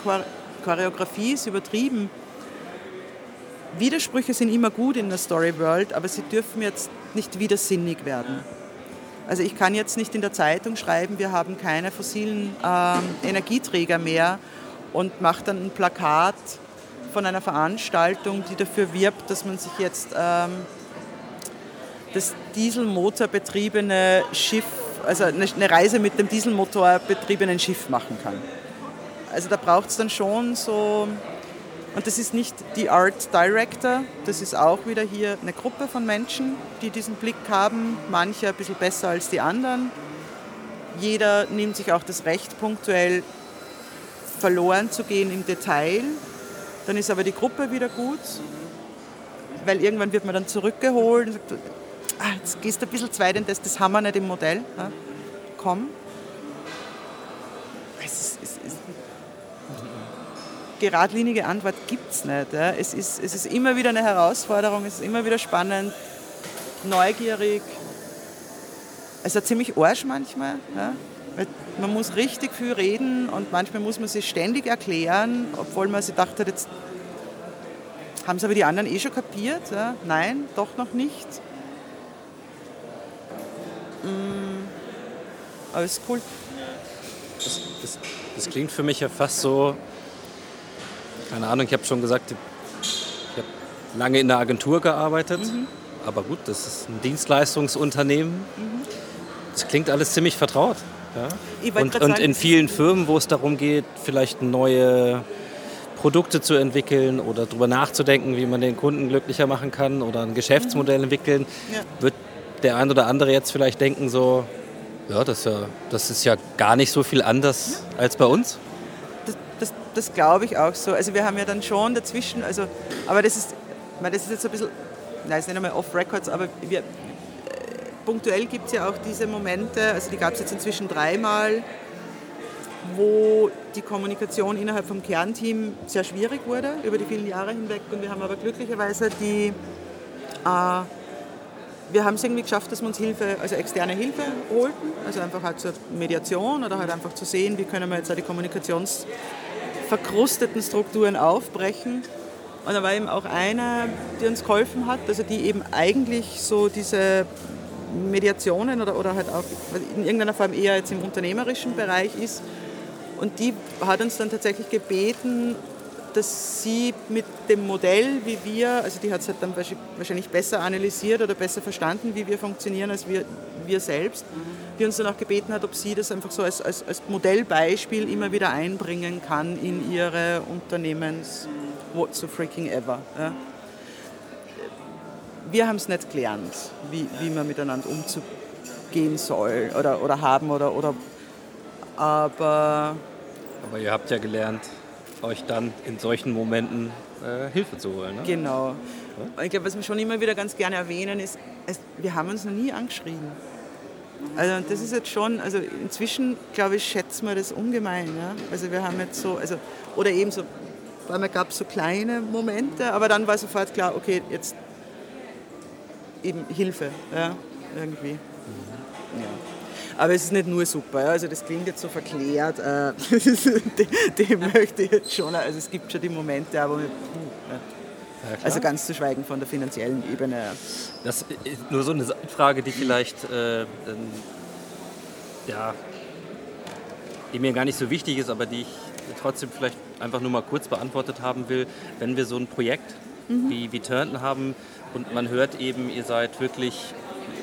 Speaker 5: Choreografie, ist übertrieben. Widersprüche sind immer gut in der Story World, aber sie dürfen jetzt nicht widersinnig werden. Also ich kann jetzt nicht in der Zeitung schreiben, wir haben keine fossilen ähm, Energieträger mehr und mache dann ein Plakat von einer Veranstaltung, die dafür wirbt, dass man sich jetzt ähm, das dieselmotorbetriebene Schiff also eine Reise mit dem Dieselmotor betriebenen Schiff machen kann. Also da braucht es dann schon so, und das ist nicht die Art Director, das ist auch wieder hier eine Gruppe von Menschen, die diesen Blick haben, manche ein bisschen besser als die anderen. Jeder nimmt sich auch das Recht, punktuell verloren zu gehen im Detail. Dann ist aber die Gruppe wieder gut, weil irgendwann wird man dann zurückgeholt und sagt, ah, jetzt gehst du ein bisschen zweit in das, das haben wir nicht im Modell. Ja? Komm. Es es ist, geradlinige Antwort gibt es nicht. Es, ist, es ist immer wieder eine Herausforderung, es ist immer wieder spannend, neugierig. Es ist ziemlich Arsch manchmal. Ja? Man muss richtig viel reden und manchmal muss man sich ständig erklären, obwohl man sich dachte, jetzt haben es aber die anderen eh schon kapiert. Ja? Nein, doch noch nicht. Mm, aber ist cool.
Speaker 11: Das, das, das, klingt für mich ja fast so, keine Ahnung, ich habe schon gesagt, ich habe lange in der Agentur gearbeitet, mhm. aber gut, das ist ein Dienstleistungsunternehmen. Mhm. Das klingt alles ziemlich vertraut. Ja? Und, und in vielen Firmen, wo es darum geht, vielleicht neue Produkte zu entwickeln oder darüber nachzudenken, wie man den Kunden glücklicher machen kann oder ein Geschäftsmodell mhm. entwickeln, ja. wird der ein oder andere jetzt vielleicht denken so, ja, das ist ja, das ist ja gar nicht so viel anders als bei uns.
Speaker 5: Das, das, das glaube ich auch so. Also wir haben ja dann schon dazwischen, also, aber das ist, das ist jetzt ein bisschen, nein, ist nicht einmal off-Records, aber wir, äh, punktuell gibt es ja auch diese Momente, also die gab es jetzt inzwischen dreimal, wo die Kommunikation innerhalb vom Kernteam sehr schwierig wurde über die vielen Jahre hinweg und wir haben aber glücklicherweise die äh, wir haben es irgendwie geschafft, dass wir uns Hilfe, also externe Hilfe holten, also einfach halt zur Mediation oder halt einfach zu sehen, wie können wir jetzt auch die kommunikationsverkrusteten Strukturen aufbrechen. Und da war eben auch eine, die uns geholfen hat, also die eben eigentlich so diese Mediationen oder, oder halt auch in irgendeiner Form eher jetzt im unternehmerischen Bereich ist. Und die hat uns dann tatsächlich gebeten, dass sie mit dem Modell, wie wir, also die hat es halt dann wahrscheinlich besser analysiert oder besser verstanden, wie wir funktionieren, als wir, wir selbst, die uns dann auch gebeten hat, ob sie das einfach so als, als, als Modellbeispiel immer wieder einbringen kann in ihre Unternehmens what so freaking ever. Ja. Wir haben es nicht gelernt, wie, wie man miteinander umzugehen soll oder, oder haben oder, oder aber
Speaker 11: aber ihr habt ja gelernt, euch dann in solchen Momenten äh, Hilfe zu holen. Ne?
Speaker 5: Genau. Ja? Ich glaube, was wir schon immer wieder ganz gerne erwähnen, ist, es, wir haben uns noch nie angeschrieben. Also das ist jetzt schon, also inzwischen, glaube ich, schätzen wir das ungemein. Ja? Also wir haben jetzt so, also, oder eben so, weil man gab so kleine Momente, aber dann war sofort klar, okay, jetzt eben Hilfe, ja, irgendwie. Mhm. Ja. Aber es ist nicht nur super. Also das klingt jetzt so verklärt. Äh, [LAUGHS] dem, möchte ich jetzt schon. Also es gibt schon die Momente, aber ja. also ganz zu schweigen von der finanziellen Ebene.
Speaker 11: Das ist nur so eine Frage, die vielleicht äh, ja, die mir gar nicht so wichtig ist, aber die ich trotzdem vielleicht einfach nur mal kurz beantwortet haben will. Wenn wir so ein Projekt mhm. wie, wie Turnton haben und man hört eben, ihr seid wirklich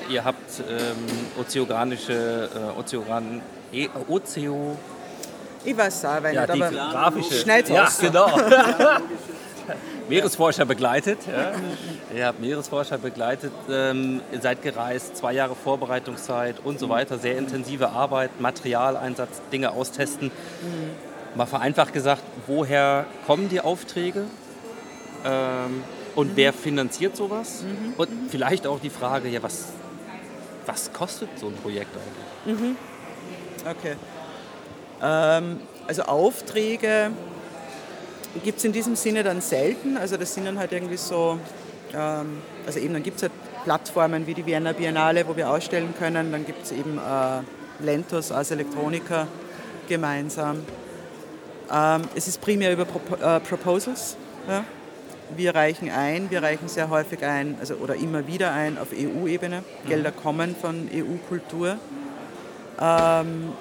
Speaker 11: ihr habt ähm, ozeogranische, äh, Ozeogan, e, Ozeo...
Speaker 5: Ich weiß auch,
Speaker 11: ja, nicht, aber grafische,
Speaker 5: schnell
Speaker 11: Ja, genau. [LAUGHS] Meeresforscher begleitet. Ja. Ihr habt Meeresforscher begleitet, ähm, ihr seid gereist, zwei Jahre Vorbereitungszeit und so weiter, sehr intensive Arbeit, Materialeinsatz, Dinge austesten. Mhm. Mal vereinfacht gesagt, woher kommen die Aufträge? Ähm, und mhm. wer finanziert sowas? Mhm. Und vielleicht auch die Frage, ja, was, was kostet so ein Projekt eigentlich?
Speaker 5: Mhm. Okay. Ähm, also Aufträge gibt es in diesem Sinne dann selten. Also das sind dann halt irgendwie so, ähm, also eben dann gibt es halt Plattformen wie die Vienna Biennale, wo wir ausstellen können. Dann gibt es eben äh, Lentos als Elektroniker gemeinsam. Ähm, es ist primär über Pro äh, Proposals. Ja? Wir reichen ein, wir reichen sehr häufig ein, also oder immer wieder ein auf EU-Ebene. Mhm. Gelder kommen von EU-Kultur. Ähm,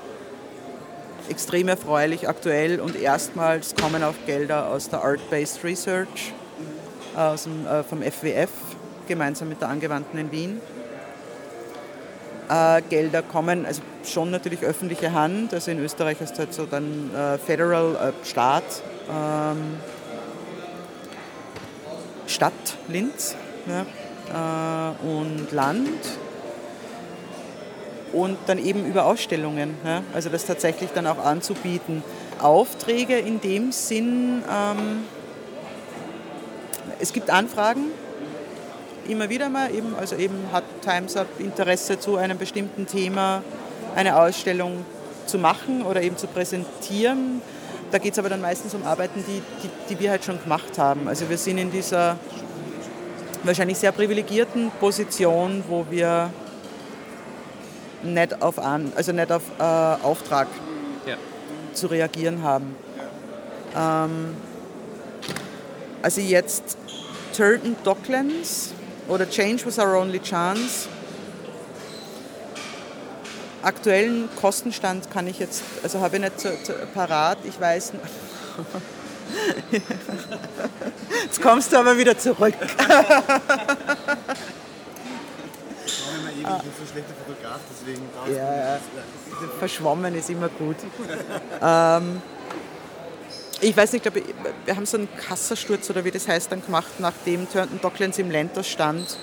Speaker 5: extrem erfreulich aktuell und erstmals kommen auch Gelder aus der Art-Based Research aus dem, äh, vom FWF gemeinsam mit der Angewandten in Wien. Äh, Gelder kommen, also schon natürlich öffentliche Hand, also in Österreich ist halt so dann äh, Federal, äh, Staat. Ähm, Stadt Linz ja, äh, und Land und dann eben über Ausstellungen. Ja, also das tatsächlich dann auch anzubieten. Aufträge in dem Sinn, ähm, es gibt Anfragen, immer wieder mal, eben, also eben hat Times Up Interesse zu einem bestimmten Thema, eine Ausstellung zu machen oder eben zu präsentieren. Da geht es aber dann meistens um Arbeiten, die, die, die wir halt schon gemacht haben. Also wir sind in dieser wahrscheinlich sehr privilegierten Position, wo wir nicht auf, an, also nicht auf äh, Auftrag ja. zu reagieren haben. Ähm, also jetzt Turton Docklands oder Change was our only chance aktuellen Kostenstand kann ich jetzt, also habe ich nicht zu, zu, parat, ich weiß. [LAUGHS] Jetzt kommst du aber wieder zurück. [LAUGHS]
Speaker 12: Ich bin so schlechter Fotograf, deswegen
Speaker 5: ja, ja. Verschwommen ist immer gut. ähm, ich weiß nicht, ich glaube, wir haben so einen Kassasturz oder wie das heißt dann gemacht, nachdem Turnton Docklands im Lenter stand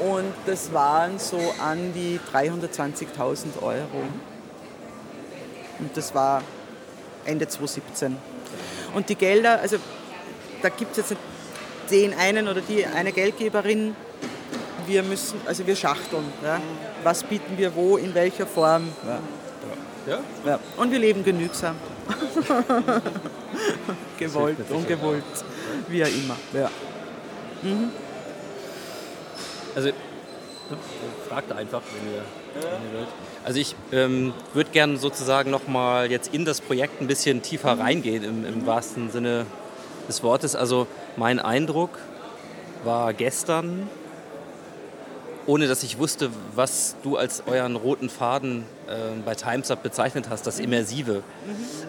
Speaker 5: und das waren so an die 320.000 Euro. Und das war Ende 2017. Und die Gelder, also da gibt es jetzt den einen oder die eine Geldgeberin. Wir müssen, also wir schachteln. Ja. Was bieten wir wo, in welcher Form. Ja. Ja. ja. Und wir leben genügsam. [LAUGHS] Gewollt, ungewollt, wie auch immer. Ja. Mhm.
Speaker 11: Also fragt einfach, wenn ihr, wenn ihr wollt. Also ich ähm, würde gerne sozusagen nochmal jetzt in das Projekt ein bisschen tiefer reingehen im, im wahrsten Sinne des Wortes. Also mein Eindruck war gestern, ohne dass ich wusste, was du als euren roten Faden äh, bei Times Up bezeichnet hast, das Immersive.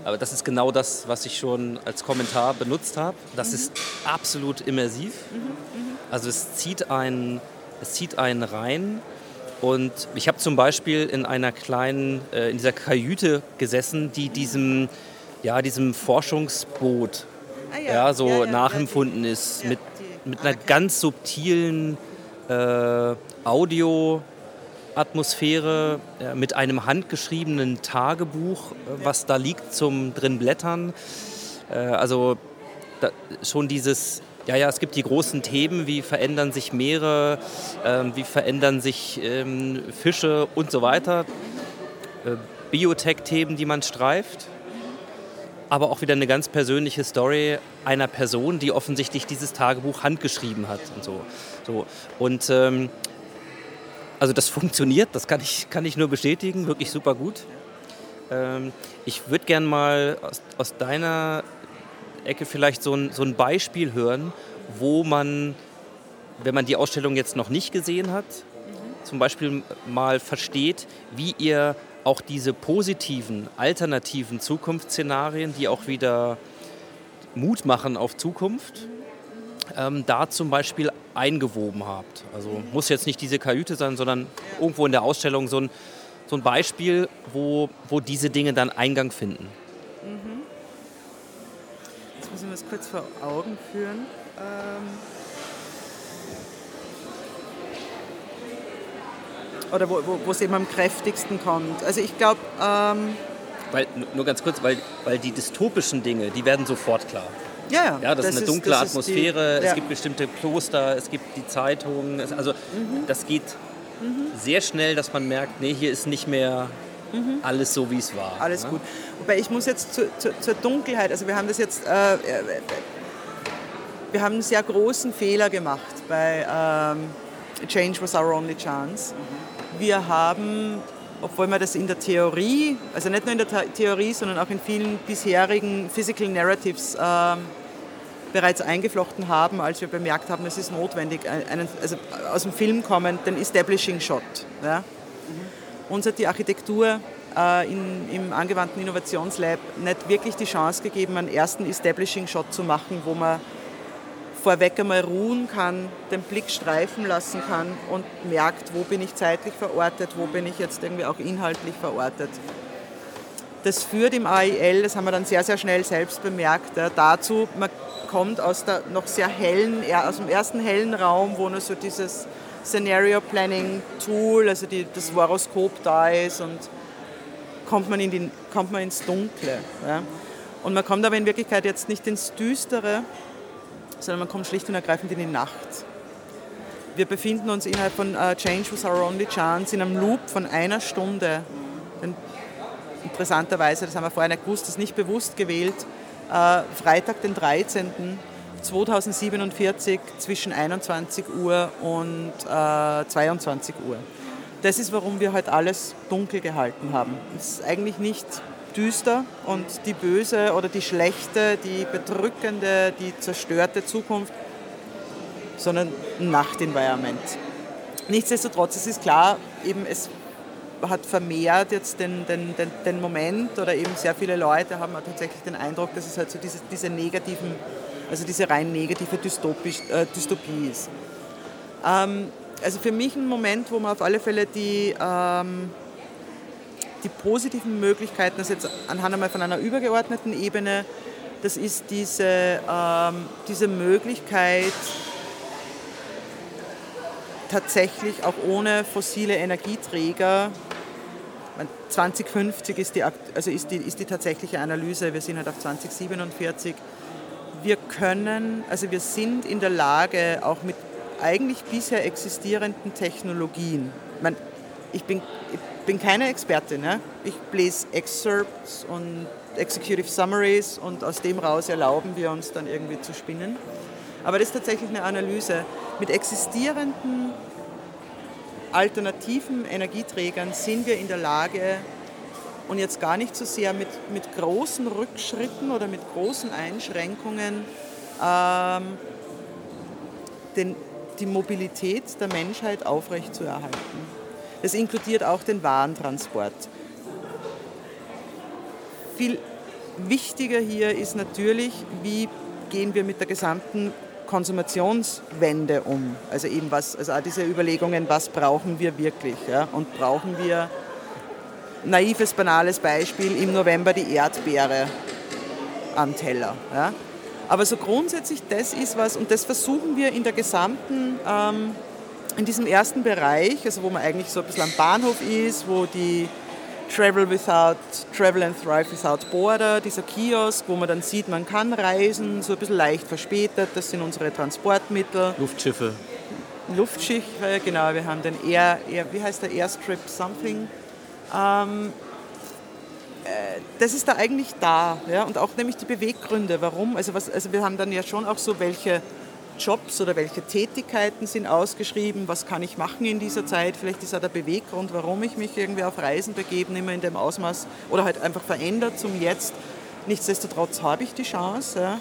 Speaker 11: Aber das ist genau das, was ich schon als Kommentar benutzt habe. Das ist absolut immersiv. Also es zieht einen, es zieht einen rein. Und ich habe zum Beispiel in einer kleinen, äh, in dieser Kajüte gesessen, die diesem, ja, diesem Forschungsboot
Speaker 5: Ah
Speaker 11: ja,
Speaker 5: ja,
Speaker 11: so
Speaker 5: ja, ja,
Speaker 11: nachempfunden ist, mit, mit einer ganz subtilen äh, Audioatmosphäre, äh, mit einem handgeschriebenen Tagebuch, äh, was da liegt zum drin blättern. Äh, also schon dieses, ja, ja, es gibt die großen Themen, wie verändern sich Meere, ähm, wie verändern sich ähm, Fische und so weiter. Äh, Biotech-Themen, die man streift aber auch wieder eine ganz persönliche Story einer Person, die offensichtlich dieses Tagebuch handgeschrieben hat und so. so. Und ähm, also das funktioniert, das kann ich, kann ich nur bestätigen, wirklich super gut. Ähm, ich würde gerne mal aus, aus deiner Ecke vielleicht so ein, so ein Beispiel hören, wo man, wenn man die Ausstellung jetzt noch nicht gesehen hat, zum Beispiel mal versteht, wie ihr auch diese positiven, alternativen Zukunftsszenarien, die auch wieder Mut machen auf Zukunft, ähm, da zum Beispiel eingewoben habt. Also muss jetzt nicht diese Kajüte sein, sondern irgendwo in der Ausstellung so ein, so ein Beispiel, wo, wo diese Dinge dann Eingang finden.
Speaker 5: Ich mir das kurz vor Augen führen. Ähm oder wo, wo, wo es eben am kräftigsten kommt. Also ich glaube... Ähm
Speaker 11: weil, nur ganz kurz, weil, weil die dystopischen Dinge, die werden sofort klar.
Speaker 5: Ja, ja.
Speaker 11: ja das, das ist eine dunkle ist, Atmosphäre,
Speaker 5: die, ja.
Speaker 11: es gibt bestimmte Kloster, es gibt die Zeitungen. Es, also mhm. das geht mhm. sehr schnell, dass man merkt, nee, hier ist nicht mehr mhm. alles so, wie es war.
Speaker 5: Alles
Speaker 11: ne?
Speaker 5: gut. Wobei ich muss jetzt zu, zu, zur Dunkelheit, also wir haben das jetzt... Äh, wir haben einen sehr großen Fehler gemacht bei ähm, Change was our only chance. Wir haben, obwohl wir das in der Theorie, also nicht nur in der Theorie, sondern auch in vielen bisherigen Physical Narratives ähm, bereits eingeflochten haben, als wir bemerkt haben, es ist notwendig, einen, also aus dem Film kommend, den Establishing Shot. Ja? Mhm. Uns hat die Architektur äh, in, im angewandten Innovationslab nicht wirklich die Chance gegeben, einen ersten Establishing Shot zu machen, wo man vorweg einmal ruhen kann, den Blick streifen lassen kann und merkt, wo bin ich zeitlich verortet, wo bin ich jetzt irgendwie auch inhaltlich verortet. Das führt im AIL, das haben wir dann sehr, sehr schnell selbst bemerkt, ja, dazu, man kommt aus der noch sehr hellen, aus dem ersten hellen Raum, wo nur so dieses Scenario Planning Tool, also die, das Horoskop da ist und kommt man, in die, kommt man ins Dunkle. Ja. Und man kommt aber in Wirklichkeit jetzt nicht ins Düstere, sondern man kommt schlicht und ergreifend in die Nacht. Wir befinden uns innerhalb von uh, Change was our only chance in einem Loop von einer Stunde. Denn interessanterweise, das haben wir vorher nicht gewusst, das ist nicht bewusst gewählt, uh, Freitag, den 13. 2047 zwischen 21 Uhr und äh, 22 Uhr. Das ist, warum wir heute alles dunkel gehalten haben. Es ist eigentlich nicht düster und die böse oder die schlechte, die bedrückende, die zerstörte Zukunft, sondern ein Nachtenvironment. Nichtsdestotrotz, es ist klar, eben es hat vermehrt jetzt den, den, den, den Moment oder eben sehr viele Leute haben tatsächlich den Eindruck, dass es halt so diese, diese negativen, also diese rein negative äh, Dystopie ist. Ähm, also für mich ein Moment, wo man auf alle Fälle die ähm, die positiven Möglichkeiten, das jetzt anhand einmal von einer übergeordneten Ebene, das ist diese, ähm, diese Möglichkeit, tatsächlich auch ohne fossile Energieträger 2050 ist die, also ist, die, ist die tatsächliche Analyse, wir sind halt auf 2047. Wir können, also wir sind in der Lage, auch mit eigentlich bisher existierenden Technologien, ich, meine, ich bin, ich bin keine Expertin. Ne? Ich lese Excerpts und Executive Summaries und aus dem raus erlauben wir uns dann irgendwie zu spinnen. Aber das ist tatsächlich eine Analyse. Mit existierenden alternativen Energieträgern sind wir in der Lage, und jetzt gar nicht so sehr mit, mit großen Rückschritten oder mit großen Einschränkungen, ähm, den die Mobilität der Menschheit aufrechtzuerhalten. Das inkludiert auch den Warentransport. Viel wichtiger hier ist natürlich, wie gehen wir mit der gesamten Konsumationswende um. Also eben was, also auch diese Überlegungen, was brauchen wir wirklich? Ja? Und brauchen wir, naives, banales Beispiel, im November die Erdbeere am Teller. Ja? Aber so grundsätzlich, das ist was, und das versuchen wir in der gesamten, ähm, in diesem ersten Bereich, also wo man eigentlich so ein bisschen am Bahnhof ist, wo die Travel Without, Travel and Thrive Without Border, dieser Kiosk, wo man dann sieht, man kann reisen, so ein bisschen leicht verspätet, das sind unsere Transportmittel.
Speaker 11: Luftschiffe.
Speaker 5: Luftschiffe, genau, wir haben den Air, Air wie heißt der Airstrip Something. Ähm, äh, das ist da eigentlich da. Ja? Und auch nämlich die Beweggründe, warum. Also, was, also wir haben dann ja schon auch so, welche Jobs oder welche Tätigkeiten sind ausgeschrieben, was kann ich machen in dieser Zeit. Vielleicht ist auch der Beweggrund, warum ich mich irgendwie auf Reisen begebe, immer in dem Ausmaß oder halt einfach verändert zum Jetzt. Nichtsdestotrotz habe ich die Chance. Ja.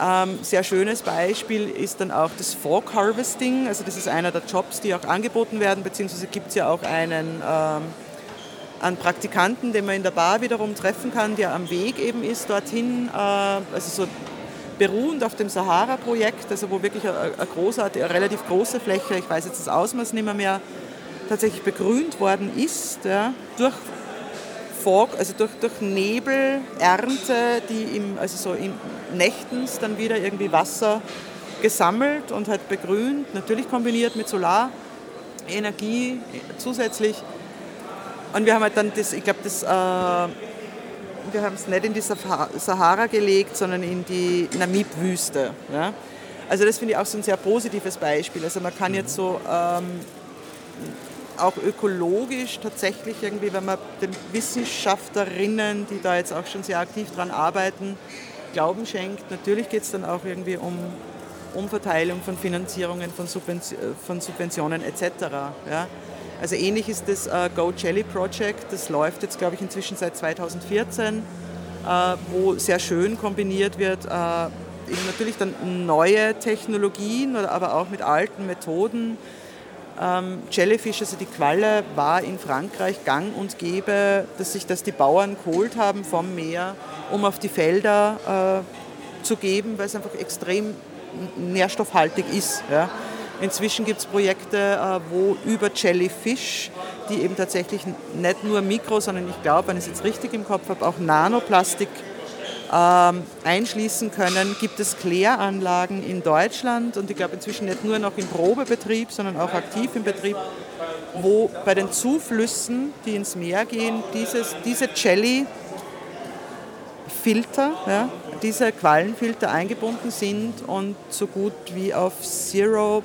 Speaker 5: Ähm, sehr schönes Beispiel ist dann auch das Fog Harvesting. Also das ist einer der Jobs, die auch angeboten werden, beziehungsweise gibt es ja auch einen ähm, an Praktikanten, den man in der Bar wiederum treffen kann, der am Weg eben ist dorthin, äh, also so beruhend auf dem Sahara-Projekt, also wo wirklich eine, eine, großartige, eine relativ große Fläche, ich weiß jetzt das Ausmaß nicht mehr, mehr tatsächlich begrünt worden ist, ja, durch Fog, also durch, durch Nebelernte, die im, also so im Nächtens dann wieder irgendwie Wasser gesammelt und halt begrünt, natürlich kombiniert mit Solarenergie zusätzlich. Und wir haben halt dann das, ich glaube, das, äh, wir haben es nicht in die Sahara gelegt, sondern in die Namib-Wüste. Ja? Also das finde ich auch so ein sehr positives Beispiel. Also man kann jetzt so ähm, auch ökologisch tatsächlich irgendwie, wenn man den Wissenschaftlerinnen, die da jetzt auch schon sehr aktiv dran arbeiten, Glauben schenkt, natürlich geht es dann auch irgendwie um Umverteilung von Finanzierungen, von, Subvention, von Subventionen etc. Ja? Also ähnlich ist das äh, Go Jelly Project, das läuft jetzt, glaube ich, inzwischen seit 2014, äh, wo sehr schön kombiniert wird, äh, eben natürlich dann neue Technologien, aber auch mit alten Methoden. Ähm, Jellyfish, also die Qualle, war in Frankreich gang und gäbe, dass sich das die Bauern geholt haben vom Meer, um auf die Felder äh, zu geben, weil es einfach extrem nährstoffhaltig ist. Ja. Inzwischen gibt es Projekte, äh, wo über Jellyfish, die eben tatsächlich nicht nur Mikro, sondern ich glaube, wenn ich es jetzt richtig im Kopf habe, auch Nanoplastik ähm, einschließen können, gibt es Kläranlagen in Deutschland? Und ich glaube inzwischen nicht nur noch im Probebetrieb, sondern auch aktiv im Betrieb, wo bei den Zuflüssen, die ins Meer gehen, dieses, diese Jelly Filter, ja, diese Quallenfilter eingebunden sind und so gut wie auf Zero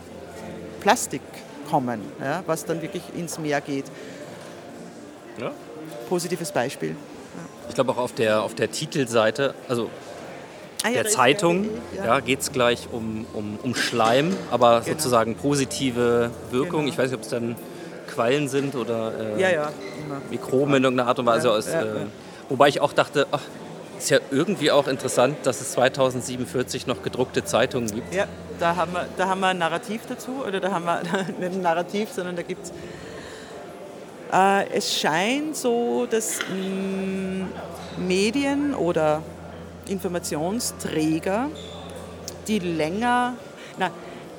Speaker 5: Plastik kommen, ja, was dann wirklich ins Meer geht. Ja. Positives Beispiel.
Speaker 11: Ich glaube auch auf der, auf der Titelseite, also ah, der Zeitung, ja. ja geht es gleich um, um, um Schleim, aber genau. sozusagen positive Wirkung. Genau. Ich weiß nicht, ob es dann Quallen sind oder äh. Mikroben in irgendeiner Art und Weise. Aus, äh, wobei ich auch dachte, ach, ist ja irgendwie auch interessant, dass es 2047 noch gedruckte Zeitungen gibt.
Speaker 5: Ja, da haben wir, da haben wir ein Narrativ dazu, oder da haben wir [LAUGHS] nicht ein Narrativ, sondern da gibt es. Äh, es scheint so, dass mh, mm, Medien oder Informationsträger, die länger, na,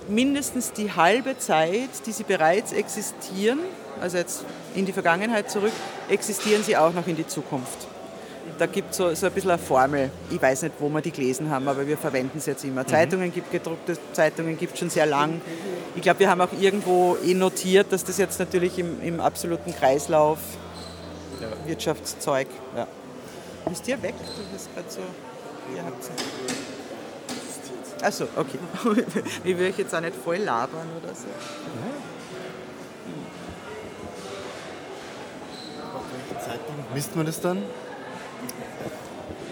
Speaker 5: mindestens die halbe Zeit, die sie bereits existieren, also jetzt in die Vergangenheit zurück, existieren sie auch noch in die Zukunft da gibt es so, so ein bisschen eine Formel. Ich weiß nicht, wo wir die gelesen haben, aber wir verwenden es jetzt immer. Mhm. Zeitungen gibt gedruckte Zeitungen gibt es schon sehr lang. Ich glaube, wir haben auch irgendwo eh notiert, dass das jetzt natürlich im, im absoluten Kreislauf ja. Wirtschaftszeug. Ja. Bist ihr weg? Du bist gerade so. Ihr habt Achso, okay. [LAUGHS] ich will euch jetzt auch nicht voll labern oder so.
Speaker 12: Zeitung misst man das dann?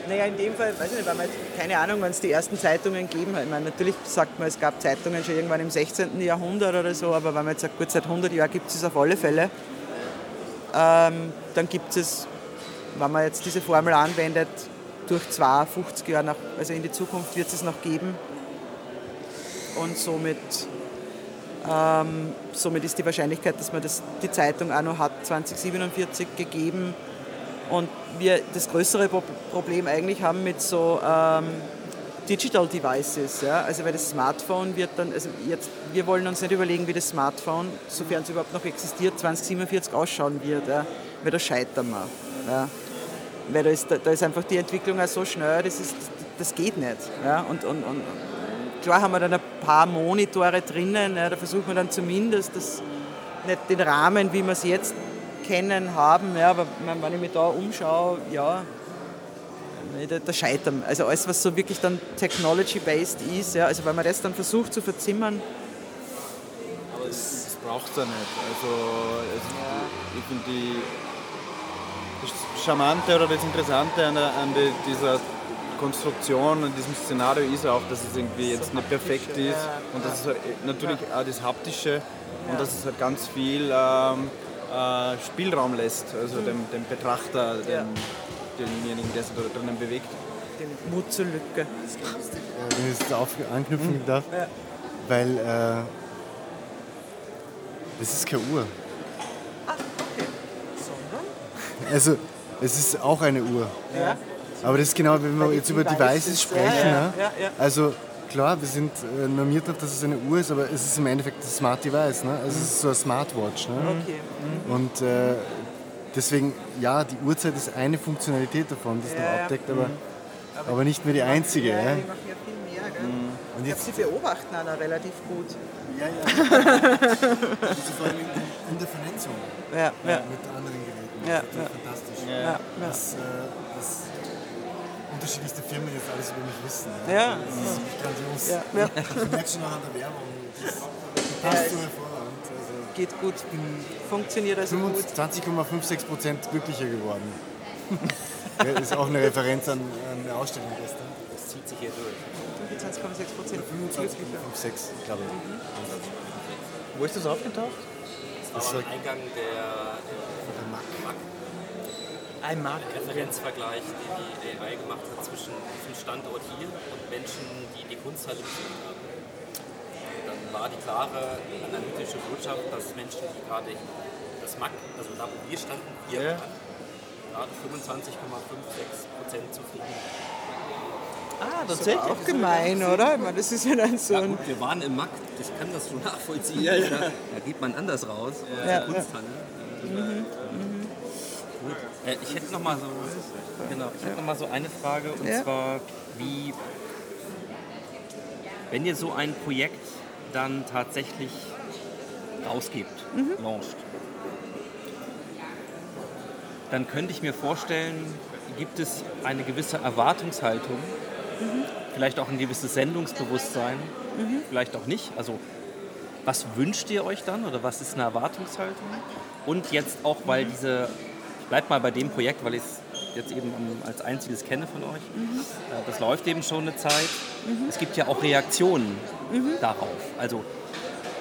Speaker 5: Naja, in dem Fall, weiß ich nicht, weil man keine Ahnung, wann es die ersten Zeitungen gegeben hat. Ich meine, natürlich sagt man, es gab Zeitungen schon irgendwann im 16. Jahrhundert oder so, aber wenn man jetzt sagt, gut, seit 100 Jahren gibt es es auf alle Fälle, ähm, dann gibt es, wenn man jetzt diese Formel anwendet, durch 52 Jahre, nach, also in die Zukunft wird es noch geben. Und somit Ähm, somit ist die Wahrscheinlichkeit, dass man das, die Zeitung auch noch hat, 2047 gegeben. Und wir das größere Pro Problem eigentlich haben mit so ähm, Digital Devices. Ja? Also weil das Smartphone wird dann, also jetzt, wir wollen uns nicht überlegen, wie das Smartphone, sofern es überhaupt noch existiert, 2047 ausschauen wird. Ja? Weil da scheitern wir. Ja? Weil da ist, da ist einfach die Entwicklung auch so schnell, das, ist, das geht nicht. Ja? Und, und, und klar haben wir dann ein paar Monitore drinnen, ja? da versucht man dann zumindest das, nicht den Rahmen, wie wir es jetzt kennen, haben. Ja, aber wenn ich mich da umschaue, ja, da, scheitern. Also alles, was so wirklich dann technology-based ist, ja, also wenn man das dann versucht zu verzimmern.
Speaker 8: Aber es, es braucht es ja nicht. Also, es, ich finde die das Charmante oder das Interessante an, der, an die, dieser Konstruktion und diesem Szenario ist auch, dass es irgendwie jetzt nicht perfekt ist und dass es halt natürlich auch das Haptische und dass es halt ganz viel ähm, äh, Spielraum lässt, also dem, dem Betrachter, dem, demjenigen, der sich da drinnen bewegt.
Speaker 5: Den Mut zur Lücke.
Speaker 12: Ja, wenn ich jetzt auf anknüpfen darf,
Speaker 5: Ja.
Speaker 12: weil äh, das ist keine Uhr. Also es ist auch eine Uhr.
Speaker 5: Ja.
Speaker 12: Aber das ist genau, wenn wir jetzt über
Speaker 5: Devices,
Speaker 12: sprechen.
Speaker 5: ja,
Speaker 12: ne?
Speaker 5: ja, ja.
Speaker 12: Also klar, wir sind äh, normiert dass es eine Uhr ist, aber es ist im Endeffekt ein Smart Device. Ne? Also es ist so ein Smartwatch. Ne?
Speaker 5: Okay.
Speaker 12: Und äh, deswegen, ja, die Uhrzeit ist eine Funktionalität davon, die es
Speaker 5: Ja,
Speaker 12: noch
Speaker 5: ja.
Speaker 12: abdeckt, aber,
Speaker 5: Aber
Speaker 12: aber nicht mehr die einzige.
Speaker 5: Ja,
Speaker 12: Ja,
Speaker 5: die machen ja viel mehr. Gell?
Speaker 12: Und
Speaker 5: ich
Speaker 12: jetzt-
Speaker 5: glaube, sie beobachten auch relativ gut.
Speaker 12: Ja, ja. [LAUGHS] Also vor allem in der Vernetzung
Speaker 5: Ja, ja.
Speaker 12: mit anderen Geräten.
Speaker 5: Ja,
Speaker 12: das ist
Speaker 5: ja.
Speaker 12: fantastisch.
Speaker 5: Ja, ja.
Speaker 12: Dass, äh, dass unterschiedlichste Firmen jetzt alles über mich wissen.
Speaker 5: Ja.
Speaker 12: Das ist wirklich grandios.
Speaker 5: Ja, ja.
Speaker 12: Ich merke schon noch an der Werbung. Das das passt so hervorragend. Also
Speaker 5: Geht gut. Funktioniert also gut.
Speaker 12: 20,56 Prozent glücklicher geworden. [LAUGHS] ja, ist auch eine Referenz an, an eine Ausstellung gestern.
Speaker 11: Das zieht sich hier durch.
Speaker 5: 25,6 Prozent
Speaker 12: 25,56, glaube ich.
Speaker 8: Wo ist das aufgetaucht?
Speaker 11: Das war am Eingang der MAC.
Speaker 8: Ein Mark.
Speaker 11: Referenzvergleich, den die AI gemacht hat zwischen diesem Standort hier und Menschen, die die Kunsthalle besucht haben. Dann war die klare analytische Botschaft, dass Menschen, die gerade das MAC, also da wo wir standen, hier
Speaker 8: Ja.
Speaker 11: hatten, gerade 25,56 Prozent zufrieden.
Speaker 5: Ah, das ist auch gemein, oder? Ich meine, das ist ja dann so
Speaker 11: Ja, gut, wir waren im MAC, ich kann das schon [LAUGHS] nachvollziehen.
Speaker 5: Ja, ja.
Speaker 11: Da, geht man anders raus aus
Speaker 5: Ja,
Speaker 11: Kunsthalle.
Speaker 5: Mhm,
Speaker 11: ich hätte noch mal so, genau, ich hätte noch mal so eine Frage und
Speaker 5: Ja.
Speaker 11: zwar, wie, wenn ihr so ein Projekt dann tatsächlich rausgebt,
Speaker 5: Mhm.
Speaker 11: launcht, dann könnte ich mir vorstellen, gibt es eine gewisse Erwartungshaltung, vielleicht auch ein gewisses Sendungsbewusstsein,
Speaker 5: Mhm.
Speaker 11: vielleicht auch nicht. Also was wünscht ihr euch dann oder was ist eine Erwartungshaltung? Und jetzt auch, weil diese, ich bleib mal bei dem Projekt, weil ich es jetzt eben am- als einziges kenne von euch. Äh, Das läuft eben schon eine Zeit. Es gibt ja auch Reaktionen darauf. Also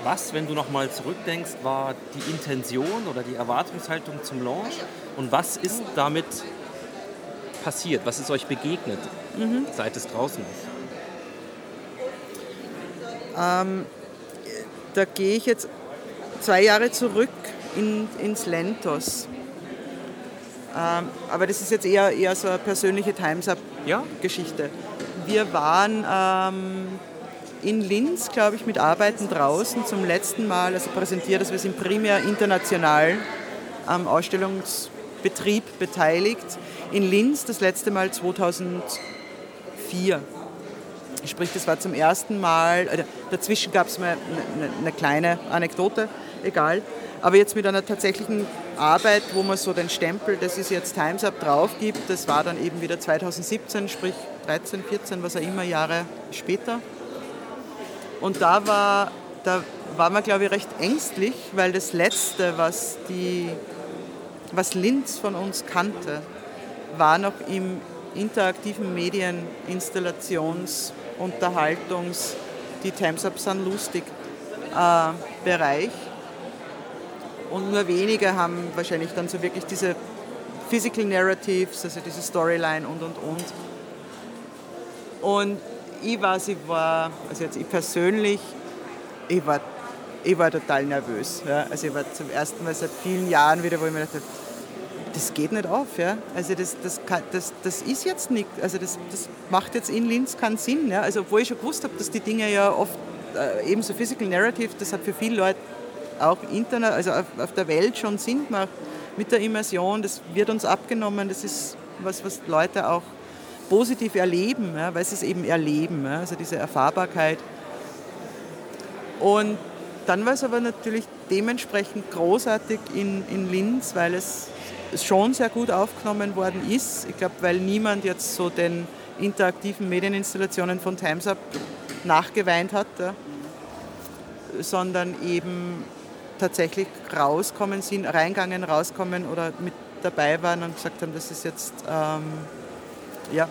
Speaker 11: was, wenn du nochmal zurückdenkst, war die Intention oder die Erwartungshaltung zum Launch und was ist damit passiert? Was ist euch begegnet,
Speaker 5: Mhm.
Speaker 11: seit es draußen ist?
Speaker 5: Ähm, da gehe ich jetzt zwei Jahre zurück in, ins Lentos. Ähm, aber das ist jetzt eher, eher so eine persönliche Times Up-Geschichte. Wir waren ähm, in Linz, glaube ich, mit Arbeiten draußen zum letzten Mal, also präsentiert, dass wir sind primär international am Ausstellungsbetrieb beteiligt. In Linz das letzte Mal 2004. Sprich, das war zum ersten Mal, äh, dazwischen gab es mal eine, eine kleine Anekdote, egal. Aber jetzt mit einer tatsächlichen Arbeit, wo man so den Stempel, das ist jetzt Times Up drauf gibt, das war dann eben wieder 2017, sprich 13, 14, was auch immer Jahre später. Und da war, da war man, glaube ich, recht ängstlich, weil das Letzte, was, die, was Linz von uns kannte, war noch im interaktiven Medien, Installations-, Unterhaltungs-, die Times Up sind lustig äh, Bereich. Und nur wenige haben wahrscheinlich dann so wirklich diese Physical Narratives, also diese Storyline und und und. Und ich weiß, ich war, also jetzt ich persönlich, ich war ich war total nervös. Ja. Also ich war zum ersten Mal seit vielen Jahren wieder, wo ich mir dachte, das geht nicht auf. Ja. Also das, das, kann, das, das ist jetzt nicht, also das, das macht jetzt in Linz keinen Sinn. Ja. Also obwohl ich schon gewusst habe, dass die Dinge ja oft äh, ebenso Physical Narrative, das hat für viele Leute auch internet, also auf, auf der Welt schon Sinn gemacht mit der Immersion. Das wird uns abgenommen. Das ist was, was Leute auch positiv erleben, ja, weil sie es eben erleben, ja, also diese Erfahrbarkeit. Und dann war es aber natürlich dementsprechend großartig in, in Linz, weil es schon sehr gut aufgenommen worden ist. Ich glaube, weil niemand jetzt so den interaktiven Medieninstallationen von Times Up nachgeweint hat, ja, sondern eben tatsächlich rauskommen sind, reingegangen, rauskommen oder mit dabei waren und gesagt haben, das ist jetzt ähm, ja,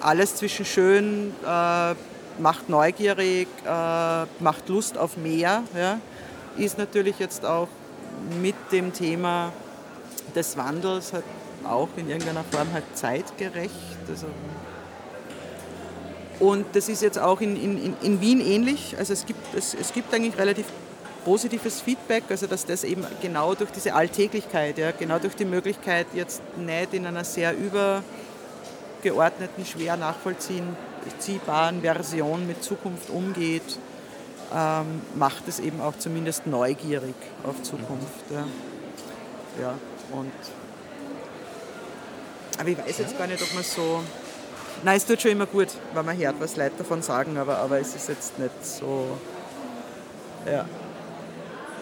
Speaker 5: alles zwischen schön, äh, macht neugierig, äh, macht Lust auf mehr, ja, ist natürlich jetzt auch mit dem Thema des Wandels halt auch in irgendeiner Form halt zeitgerecht. Also und das ist jetzt auch in, in, in Wien ähnlich. Also es gibt, es, es gibt eigentlich relativ positives Feedback, also dass das eben genau durch diese Alltäglichkeit, ja, genau durch die Möglichkeit, jetzt nicht in einer sehr übergeordneten, schwer nachvollziehbaren Version mit Zukunft umgeht, ähm, macht es eben auch zumindest neugierig auf Zukunft. Ja. ja und aber ich weiß jetzt gar nicht, ob man so. Nein, es tut schon immer gut, wenn man hört, was Leute davon sagen, aber, aber es ist jetzt nicht so. Ja.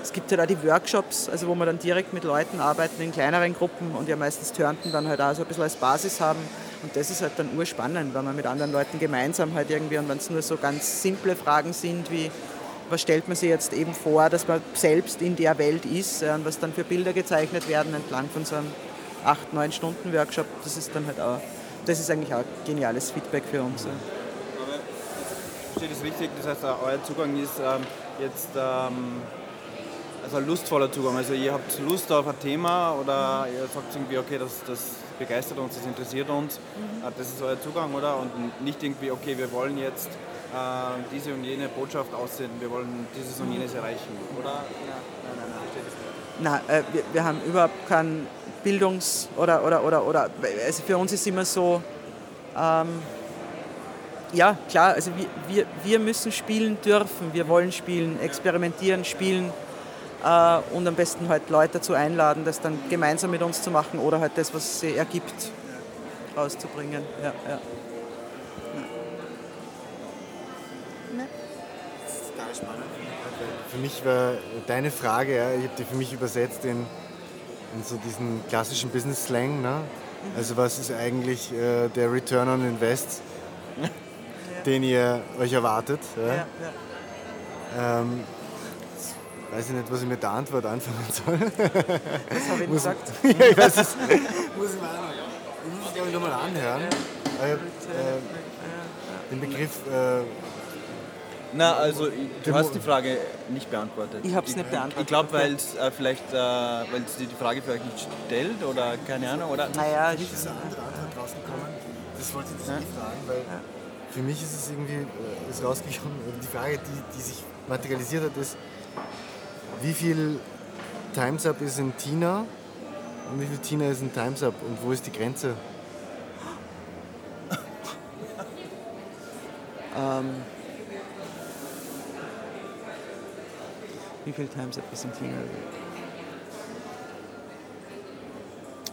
Speaker 5: Es gibt halt auch die Workshops, also wo wir dann direkt mit Leuten arbeiten in kleineren Gruppen und ja meistens Turnten dann halt auch so ein bisschen als Basis haben. Und das ist halt dann urspannend, wenn man mit anderen Leuten gemeinsam halt irgendwie, und wenn es nur so ganz simple Fragen sind wie, was stellt man sich jetzt eben vor, dass man selbst in der Welt ist und was dann für Bilder gezeichnet werden entlang von so einem 8-9 Stunden Workshop, das ist dann halt auch, das ist eigentlich auch geniales Feedback für uns.
Speaker 10: Aber steht es richtig, das heißt, euer Zugang ist ähm, jetzt ähm, also ein lustvoller Zugang. Also ihr habt Lust auf ein Thema oder ihr sagt irgendwie, okay, das, das begeistert uns, das interessiert uns. Mhm. Das ist euer Zugang, oder? Und nicht irgendwie, okay, wir wollen jetzt äh, diese und jene Botschaft aussenden, wir wollen dieses und jenes erreichen, oder? Ja. Nein, nein,
Speaker 5: nein, nein. äh, wir, wir haben überhaupt keinen Bildungs- oder, oder, oder, oder, also für uns ist immer so, ähm, ja, klar, also wir, wir, wir müssen spielen dürfen, wir wollen spielen, experimentieren, spielen äh, und am besten halt Leute dazu einladen, das dann gemeinsam mit uns zu machen oder halt das, was sie ergibt, rauszubringen. Ja, ja.
Speaker 12: Für mich war deine Frage, ja, ich habe die für mich übersetzt in, in so diesen klassischen Business-Slang. Ne? Also was ist eigentlich äh, der Return on Invest, ja. [LAUGHS] den ihr euch erwartet? Ja? Ja, ähm, weiß ich nicht, was ich mit der Antwort anfangen soll.
Speaker 5: Das habe ich
Speaker 12: muss,
Speaker 5: gesagt. [LAUGHS]
Speaker 12: ja, ich weiß es. [LAUGHS] muss ich mir ich muss glaube ich nochmal anhören. Äh, äh, den Begriff. Äh,
Speaker 10: na, also du hast die Frage nicht beantwortet.
Speaker 5: Ich habe es nicht beantwortet.
Speaker 10: Ich glaube, weil es äh, vielleicht, äh, weil sie die Frage vielleicht nicht stellt oder keine Ahnung, oder?
Speaker 5: Naja,
Speaker 12: ich ist eine andere Antwort rausgekommen. Das wollte ich nicht fragen, weil ja. für mich ist es irgendwie äh, ist rausgekommen. Die Frage, die, die sich materialisiert hat, ist, wie viel Times Up ist in Tina und wie viel Tina ist in Times Up und wo ist die Grenze? [LAUGHS]
Speaker 5: ähm, wie viel Times Up ist in Tina?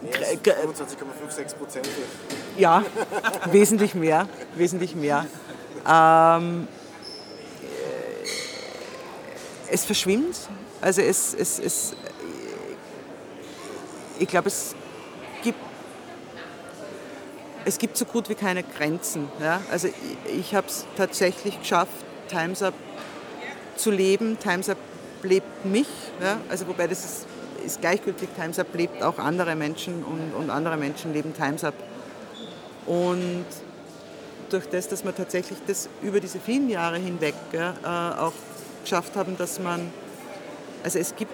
Speaker 12: Ja, 25,56 Prozent.
Speaker 5: Ja, [LAUGHS] wesentlich mehr, wesentlich mehr. Ähm, es verschwimmt, also es, es, es ich glaube, es gibt, es gibt so gut wie keine Grenzen. Ja? Also ich, ich habe es tatsächlich geschafft, Times Up zu leben. Times Up lebt mich. Ja? Also wobei das ist, ist gleichgültig, Times Up lebt auch andere Menschen und, und andere Menschen leben Times Up. Und durch das, dass man tatsächlich das über diese vielen Jahre hinweg ja, äh, auch geschafft haben, dass man also es gibt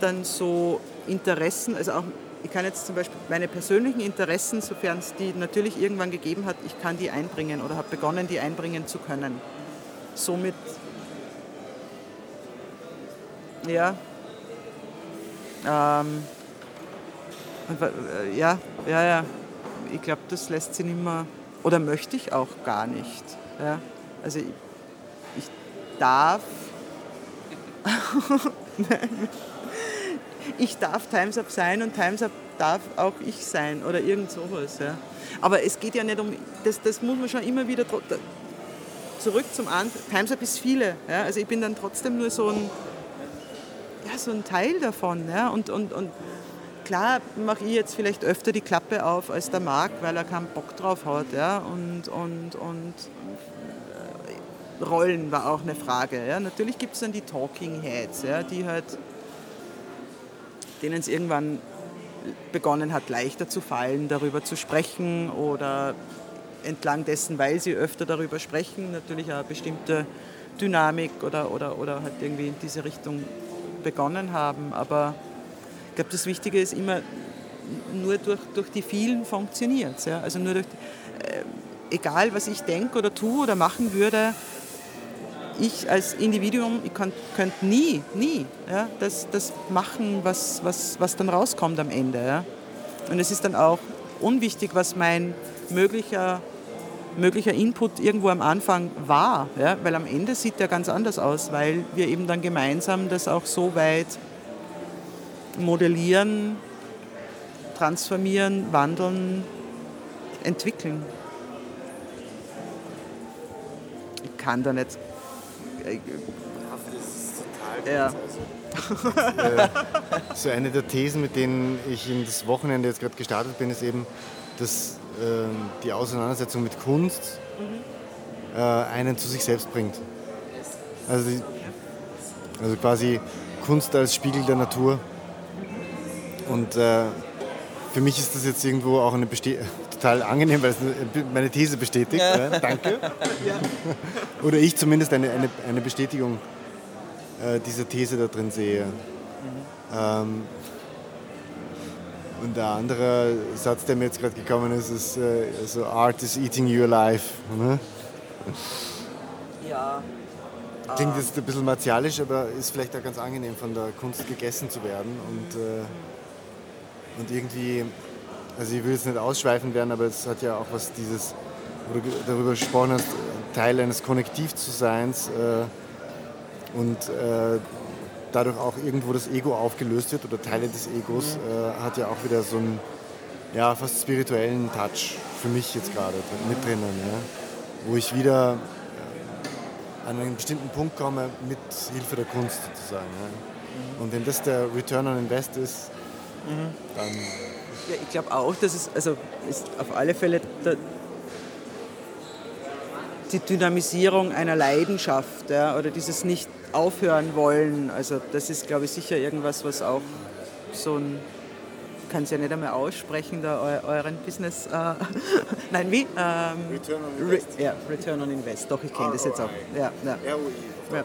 Speaker 5: dann so Interessen, also auch ich kann jetzt zum Beispiel meine persönlichen Interessen, sofern es die natürlich irgendwann gegeben hat, ich kann die einbringen oder habe begonnen, die einbringen zu können. Somit Ja. Ähm, äh, ja, ja, ja. Ich glaube, das lässt sich nicht mehr, oder möchte ich auch gar nicht. Ja. Also ich, ich darf, [LAUGHS] ich darf Times Up sein und Times Up darf auch ich sein oder irgend sowas. Ja. Aber es geht ja nicht um, das, das muss man schon immer wieder zurück zum Anfang. Times Up ist viele. Ja. Also ich bin dann trotzdem nur so ein, ja, so ein Teil davon. Ja. Und, und, und klar mache ich jetzt vielleicht öfter die Klappe auf als der Marc, weil er keinen Bock drauf hat. Ja. Und, und, und Rollen war auch eine Frage. Ja. Natürlich gibt es dann die Talking Heads, ja, die halt denen es irgendwann begonnen hat, leichter zu fallen, darüber zu sprechen oder entlang dessen, weil sie öfter darüber sprechen, natürlich eine bestimmte Dynamik oder, oder, oder halt irgendwie in diese Richtung begonnen haben. Aber ich glaube, das Wichtige ist immer, nur durch, durch die vielen funktioniert es. Ja? Also nur durch, äh, egal was ich denke oder tue oder machen würde, ich als Individuum, ich könnte nie, nie ja, das, das machen, was, was, was dann rauskommt am Ende. Ja. Und es ist dann auch unwichtig, was mein möglicher, möglicher Input irgendwo am Anfang war, ja, weil am Ende sieht der ganz anders aus, weil wir eben dann gemeinsam das auch so weit modellieren, transformieren, wandeln, entwickeln. Ich kann da nicht
Speaker 12: ja. [LAUGHS] äh, so eine der Thesen, mit denen ich in das Wochenende jetzt gerade gestartet bin, ist eben, dass äh, die Auseinandersetzung mit Kunst äh, einen zu sich selbst bringt. Also, die, also quasi Kunst als Spiegel der Natur. Und äh, für mich ist das jetzt irgendwo auch eine Beste total angenehm, weil es meine These bestätigt. Ja. Danke. Ja. [LAUGHS] Oder ich zumindest eine, eine, eine Bestätigung äh, dieser These da drin sehe. Mhm. Ähm, und der andere Satz, der mir jetzt gerade gekommen ist, ist äh, also Art is eating you alive. Ne?
Speaker 5: Ja.
Speaker 12: Klingt jetzt ein bisschen martialisch, aber ist vielleicht auch ganz angenehm, von der Kunst gegessen zu werden und, äh, und irgendwie also ich will jetzt nicht ausschweifen werden, aber es hat ja auch was dieses, wo du darüber gesprochen hast, Teil eines Konnektivzuseins äh, und äh, dadurch auch irgendwo das Ego aufgelöst wird oder Teile des Egos, äh, hat ja auch wieder so einen ja, fast spirituellen Touch für mich jetzt gerade mit drinnen, ja? wo ich wieder äh, an einen bestimmten Punkt komme mit Hilfe der Kunst sozusagen. Ja? Und wenn das der Return on Invest ist, mhm. dann
Speaker 5: ja, ich glaube auch, dass es also ist auf alle Fälle der, die Dynamisierung einer Leidenschaft ja, oder dieses nicht aufhören wollen. Also das ist, glaube ich, sicher irgendwas, was auch so ein kann es ja nicht einmal aussprechen, da eu euren Business. Äh, [LAUGHS] nein, wie? Ähm,
Speaker 12: Return on Invest.
Speaker 5: Re ja, Return on Invest. Doch, ich kenne das jetzt auch. Ja, ja.
Speaker 12: ROI.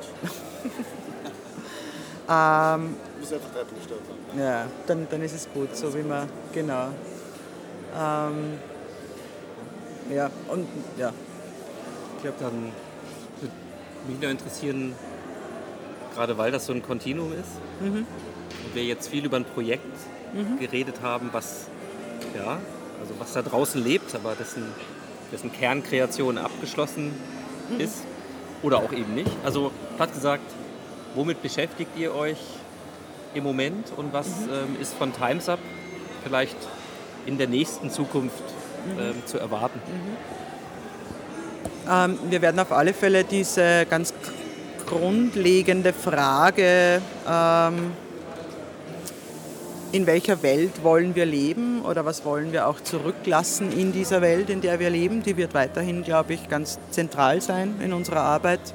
Speaker 5: Ja. [LAUGHS] ähm,
Speaker 12: muss einfach drei Buchstaben haben.
Speaker 5: Ja, dann, dann ist es gut, so wie man, genau. Ähm, ja, und ja.
Speaker 11: Ich glaube, dann würde mich nur interessieren, gerade weil das so ein Kontinuum ist mhm. und wir jetzt viel über ein Projekt mhm. geredet haben, was, ja, also was da draußen lebt, aber dessen, dessen Kernkreation abgeschlossen mhm. ist oder auch eben nicht. Also platt gesagt, womit beschäftigt ihr euch im Moment und was mhm. ähm, ist von Times Up vielleicht in der nächsten Zukunft mhm. ähm, zu erwarten?
Speaker 5: Mhm. Ähm, wir werden auf alle Fälle diese ganz grundlegende Frage, ähm, in welcher Welt wollen wir leben oder was wollen wir auch zurücklassen in dieser Welt, in der wir leben, die wird weiterhin, glaube ich, ganz zentral sein in unserer Arbeit.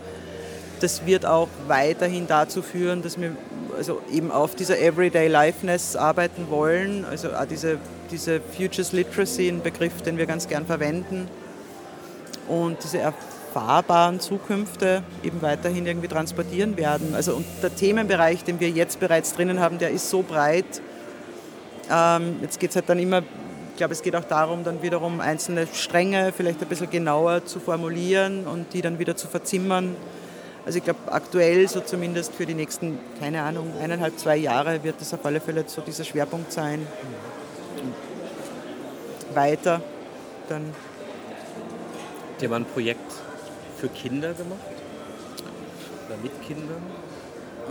Speaker 5: Das wird auch weiterhin dazu führen, dass wir also eben auf dieser Everyday Lifeness arbeiten wollen. Also auch diese, diese Futures Literacy, ein Begriff, den wir ganz gern verwenden. Und diese erfahrbaren Zukünfte eben weiterhin irgendwie transportieren werden. Also und der Themenbereich, den wir jetzt bereits drinnen haben, der ist so breit. Ähm, jetzt geht es halt dann immer, ich glaube, es geht auch darum, dann wiederum einzelne Stränge vielleicht ein bisschen genauer zu formulieren und die dann wieder zu verzimmern Also ich glaube, aktuell so zumindest für die nächsten, keine Ahnung, eineinhalb, zwei Jahre wird das auf alle Fälle so dieser Schwerpunkt sein. Weiter dann.
Speaker 11: Habt ihr mal ein Projekt für Kinder gemacht? Oder mit Kindern?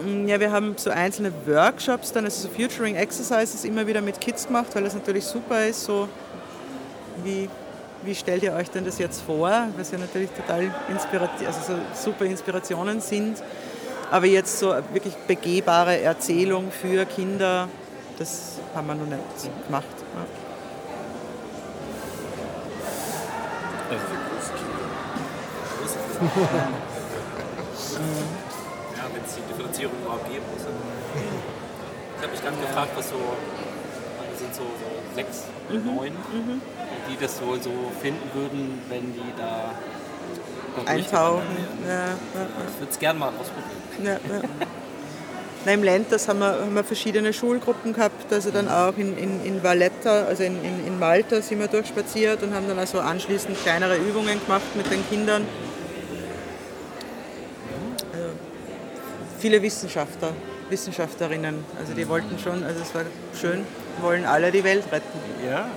Speaker 5: Mm, Ja, wir haben so einzelne Workshops, dann also so Futuring Exercises immer wieder mit Kids gemacht, weil das natürlich super ist. So wie, wie stellt ihr euch denn das jetzt vor? Was ja natürlich total also so super Inspirationen sind. Aber jetzt so wirklich begehbare Erzählung für Kinder, das haben wir noch nicht gemacht. Ja.
Speaker 11: Also für [LAUGHS]
Speaker 13: Ja, wenn es die Differenzierung überhaupt geben muss. Ich habe mich gerade gefragt, was so, das sind so, so sechs oder
Speaker 5: Mhm,
Speaker 13: neun,
Speaker 5: mhm.
Speaker 13: Die das wohl so finden würden, wenn die da
Speaker 5: Eintauchen. Ja, ja, ja.
Speaker 13: Ich würde es gerne mal ausprobieren.
Speaker 5: Ja, ja. Na, Im Lentas haben wir, haben wir verschiedene Schulgruppen gehabt, also dann auch in, in, in Valletta, also in, in, in Malta sind wir durchspaziert und haben dann also anschließend kleinere Übungen gemacht mit den Kindern. Also viele Wissenschaftler, Wissenschaftlerinnen, also die wollten schon, also es war schön, wollen alle die Welt retten.
Speaker 13: Ja,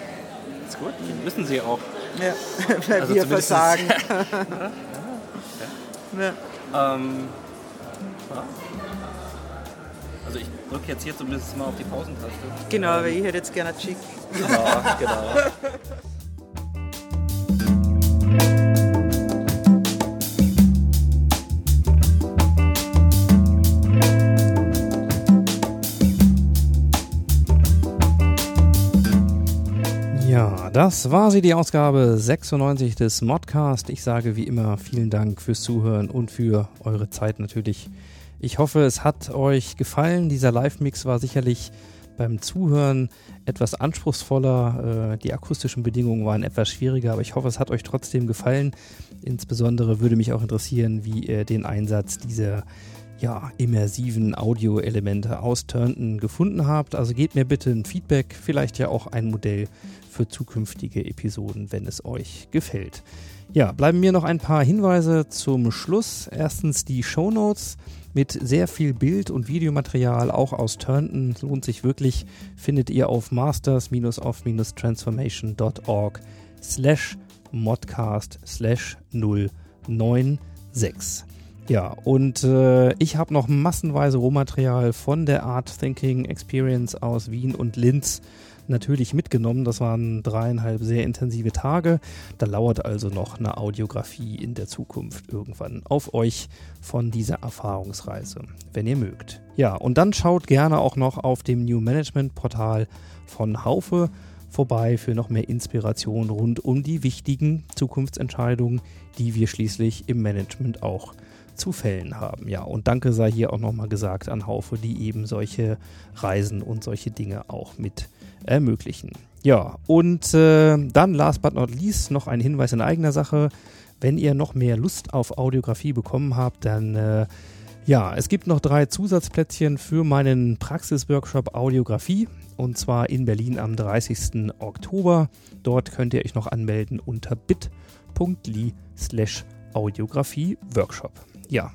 Speaker 13: ist gut. Müssen sie auch.
Speaker 5: Ja, weil
Speaker 13: Also [LAUGHS]
Speaker 5: wir versagen. [LAUGHS]
Speaker 13: ja. Ähm, ja. Also ich drücke jetzt hier zumindest mal auf die Pausentaste.
Speaker 5: Genau, weil ich hätte jetzt gerne Chick.
Speaker 13: Genau, genau. [LAUGHS]
Speaker 6: Das war sie, die Ausgabe 96 des Modcast. Ich sage wie immer vielen Dank fürs Zuhören und für eure Zeit natürlich. Ich hoffe, es hat euch gefallen. Dieser Live-Mix war sicherlich beim Zuhören etwas anspruchsvoller. Äh, Die akustischen Bedingungen waren etwas schwieriger, aber ich hoffe, es hat euch trotzdem gefallen. Insbesondere würde mich auch interessieren, wie ihr den Einsatz dieser ja, immersiven Audioelemente aus Turnton gefunden habt. Also gebt mir bitte ein Feedback, vielleicht ja auch ein Modell für zukünftige Episoden, wenn es euch gefällt. Ja, bleiben mir noch ein paar Hinweise zum Schluss. Erstens die Show Notes mit sehr viel Bild- und Videomaterial, auch aus Turnton. Lohnt sich wirklich, findet ihr auf masters-of-transformation.org slash modcast slash 096. Ja, und äh, ich habe noch massenweise Rohmaterial von der Art Thinking Experience aus Wien und Linz natürlich mitgenommen. Das waren dreieinhalb sehr intensive Tage. Da lauert also noch eine Audiografie in der Zukunft irgendwann auf euch von dieser Erfahrungsreise, wenn ihr mögt. Ja, und dann schaut gerne auch noch auf dem New Management Portal von Haufe vorbei für noch mehr Inspiration rund um die wichtigen Zukunftsentscheidungen, die wir schließlich im Management auch zu fällen haben. Ja, und danke sei hier auch nochmal gesagt an Haufe, die eben solche Reisen und solche Dinge auch mit ermöglichen. Ja, und äh, dann last but not least noch ein Hinweis in eigener Sache. Wenn ihr noch mehr Lust auf Audiografie bekommen habt, dann äh, ja, es gibt noch drei Zusatzplätzchen für meinen Praxisworkshop Audiografie und zwar in Berlin am 30. Oktober. Dort könnt ihr euch noch anmelden unter bit.ly slash Audiografie Workshop. Ja,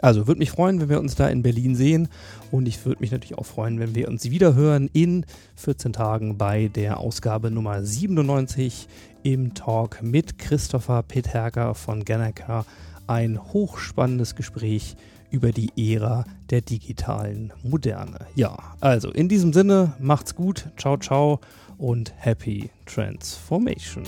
Speaker 6: also würde mich freuen, wenn wir uns da in Berlin sehen und ich würde mich natürlich auch freuen, wenn wir uns wieder hören in 14 Tagen bei der Ausgabe Nummer 97 im Talk mit Christopher Petherker von Ganneker. Ein hochspannendes Gespräch über die Ära der digitalen Moderne. Ja, also in diesem Sinne, macht's gut, ciao, ciao und happy transformation.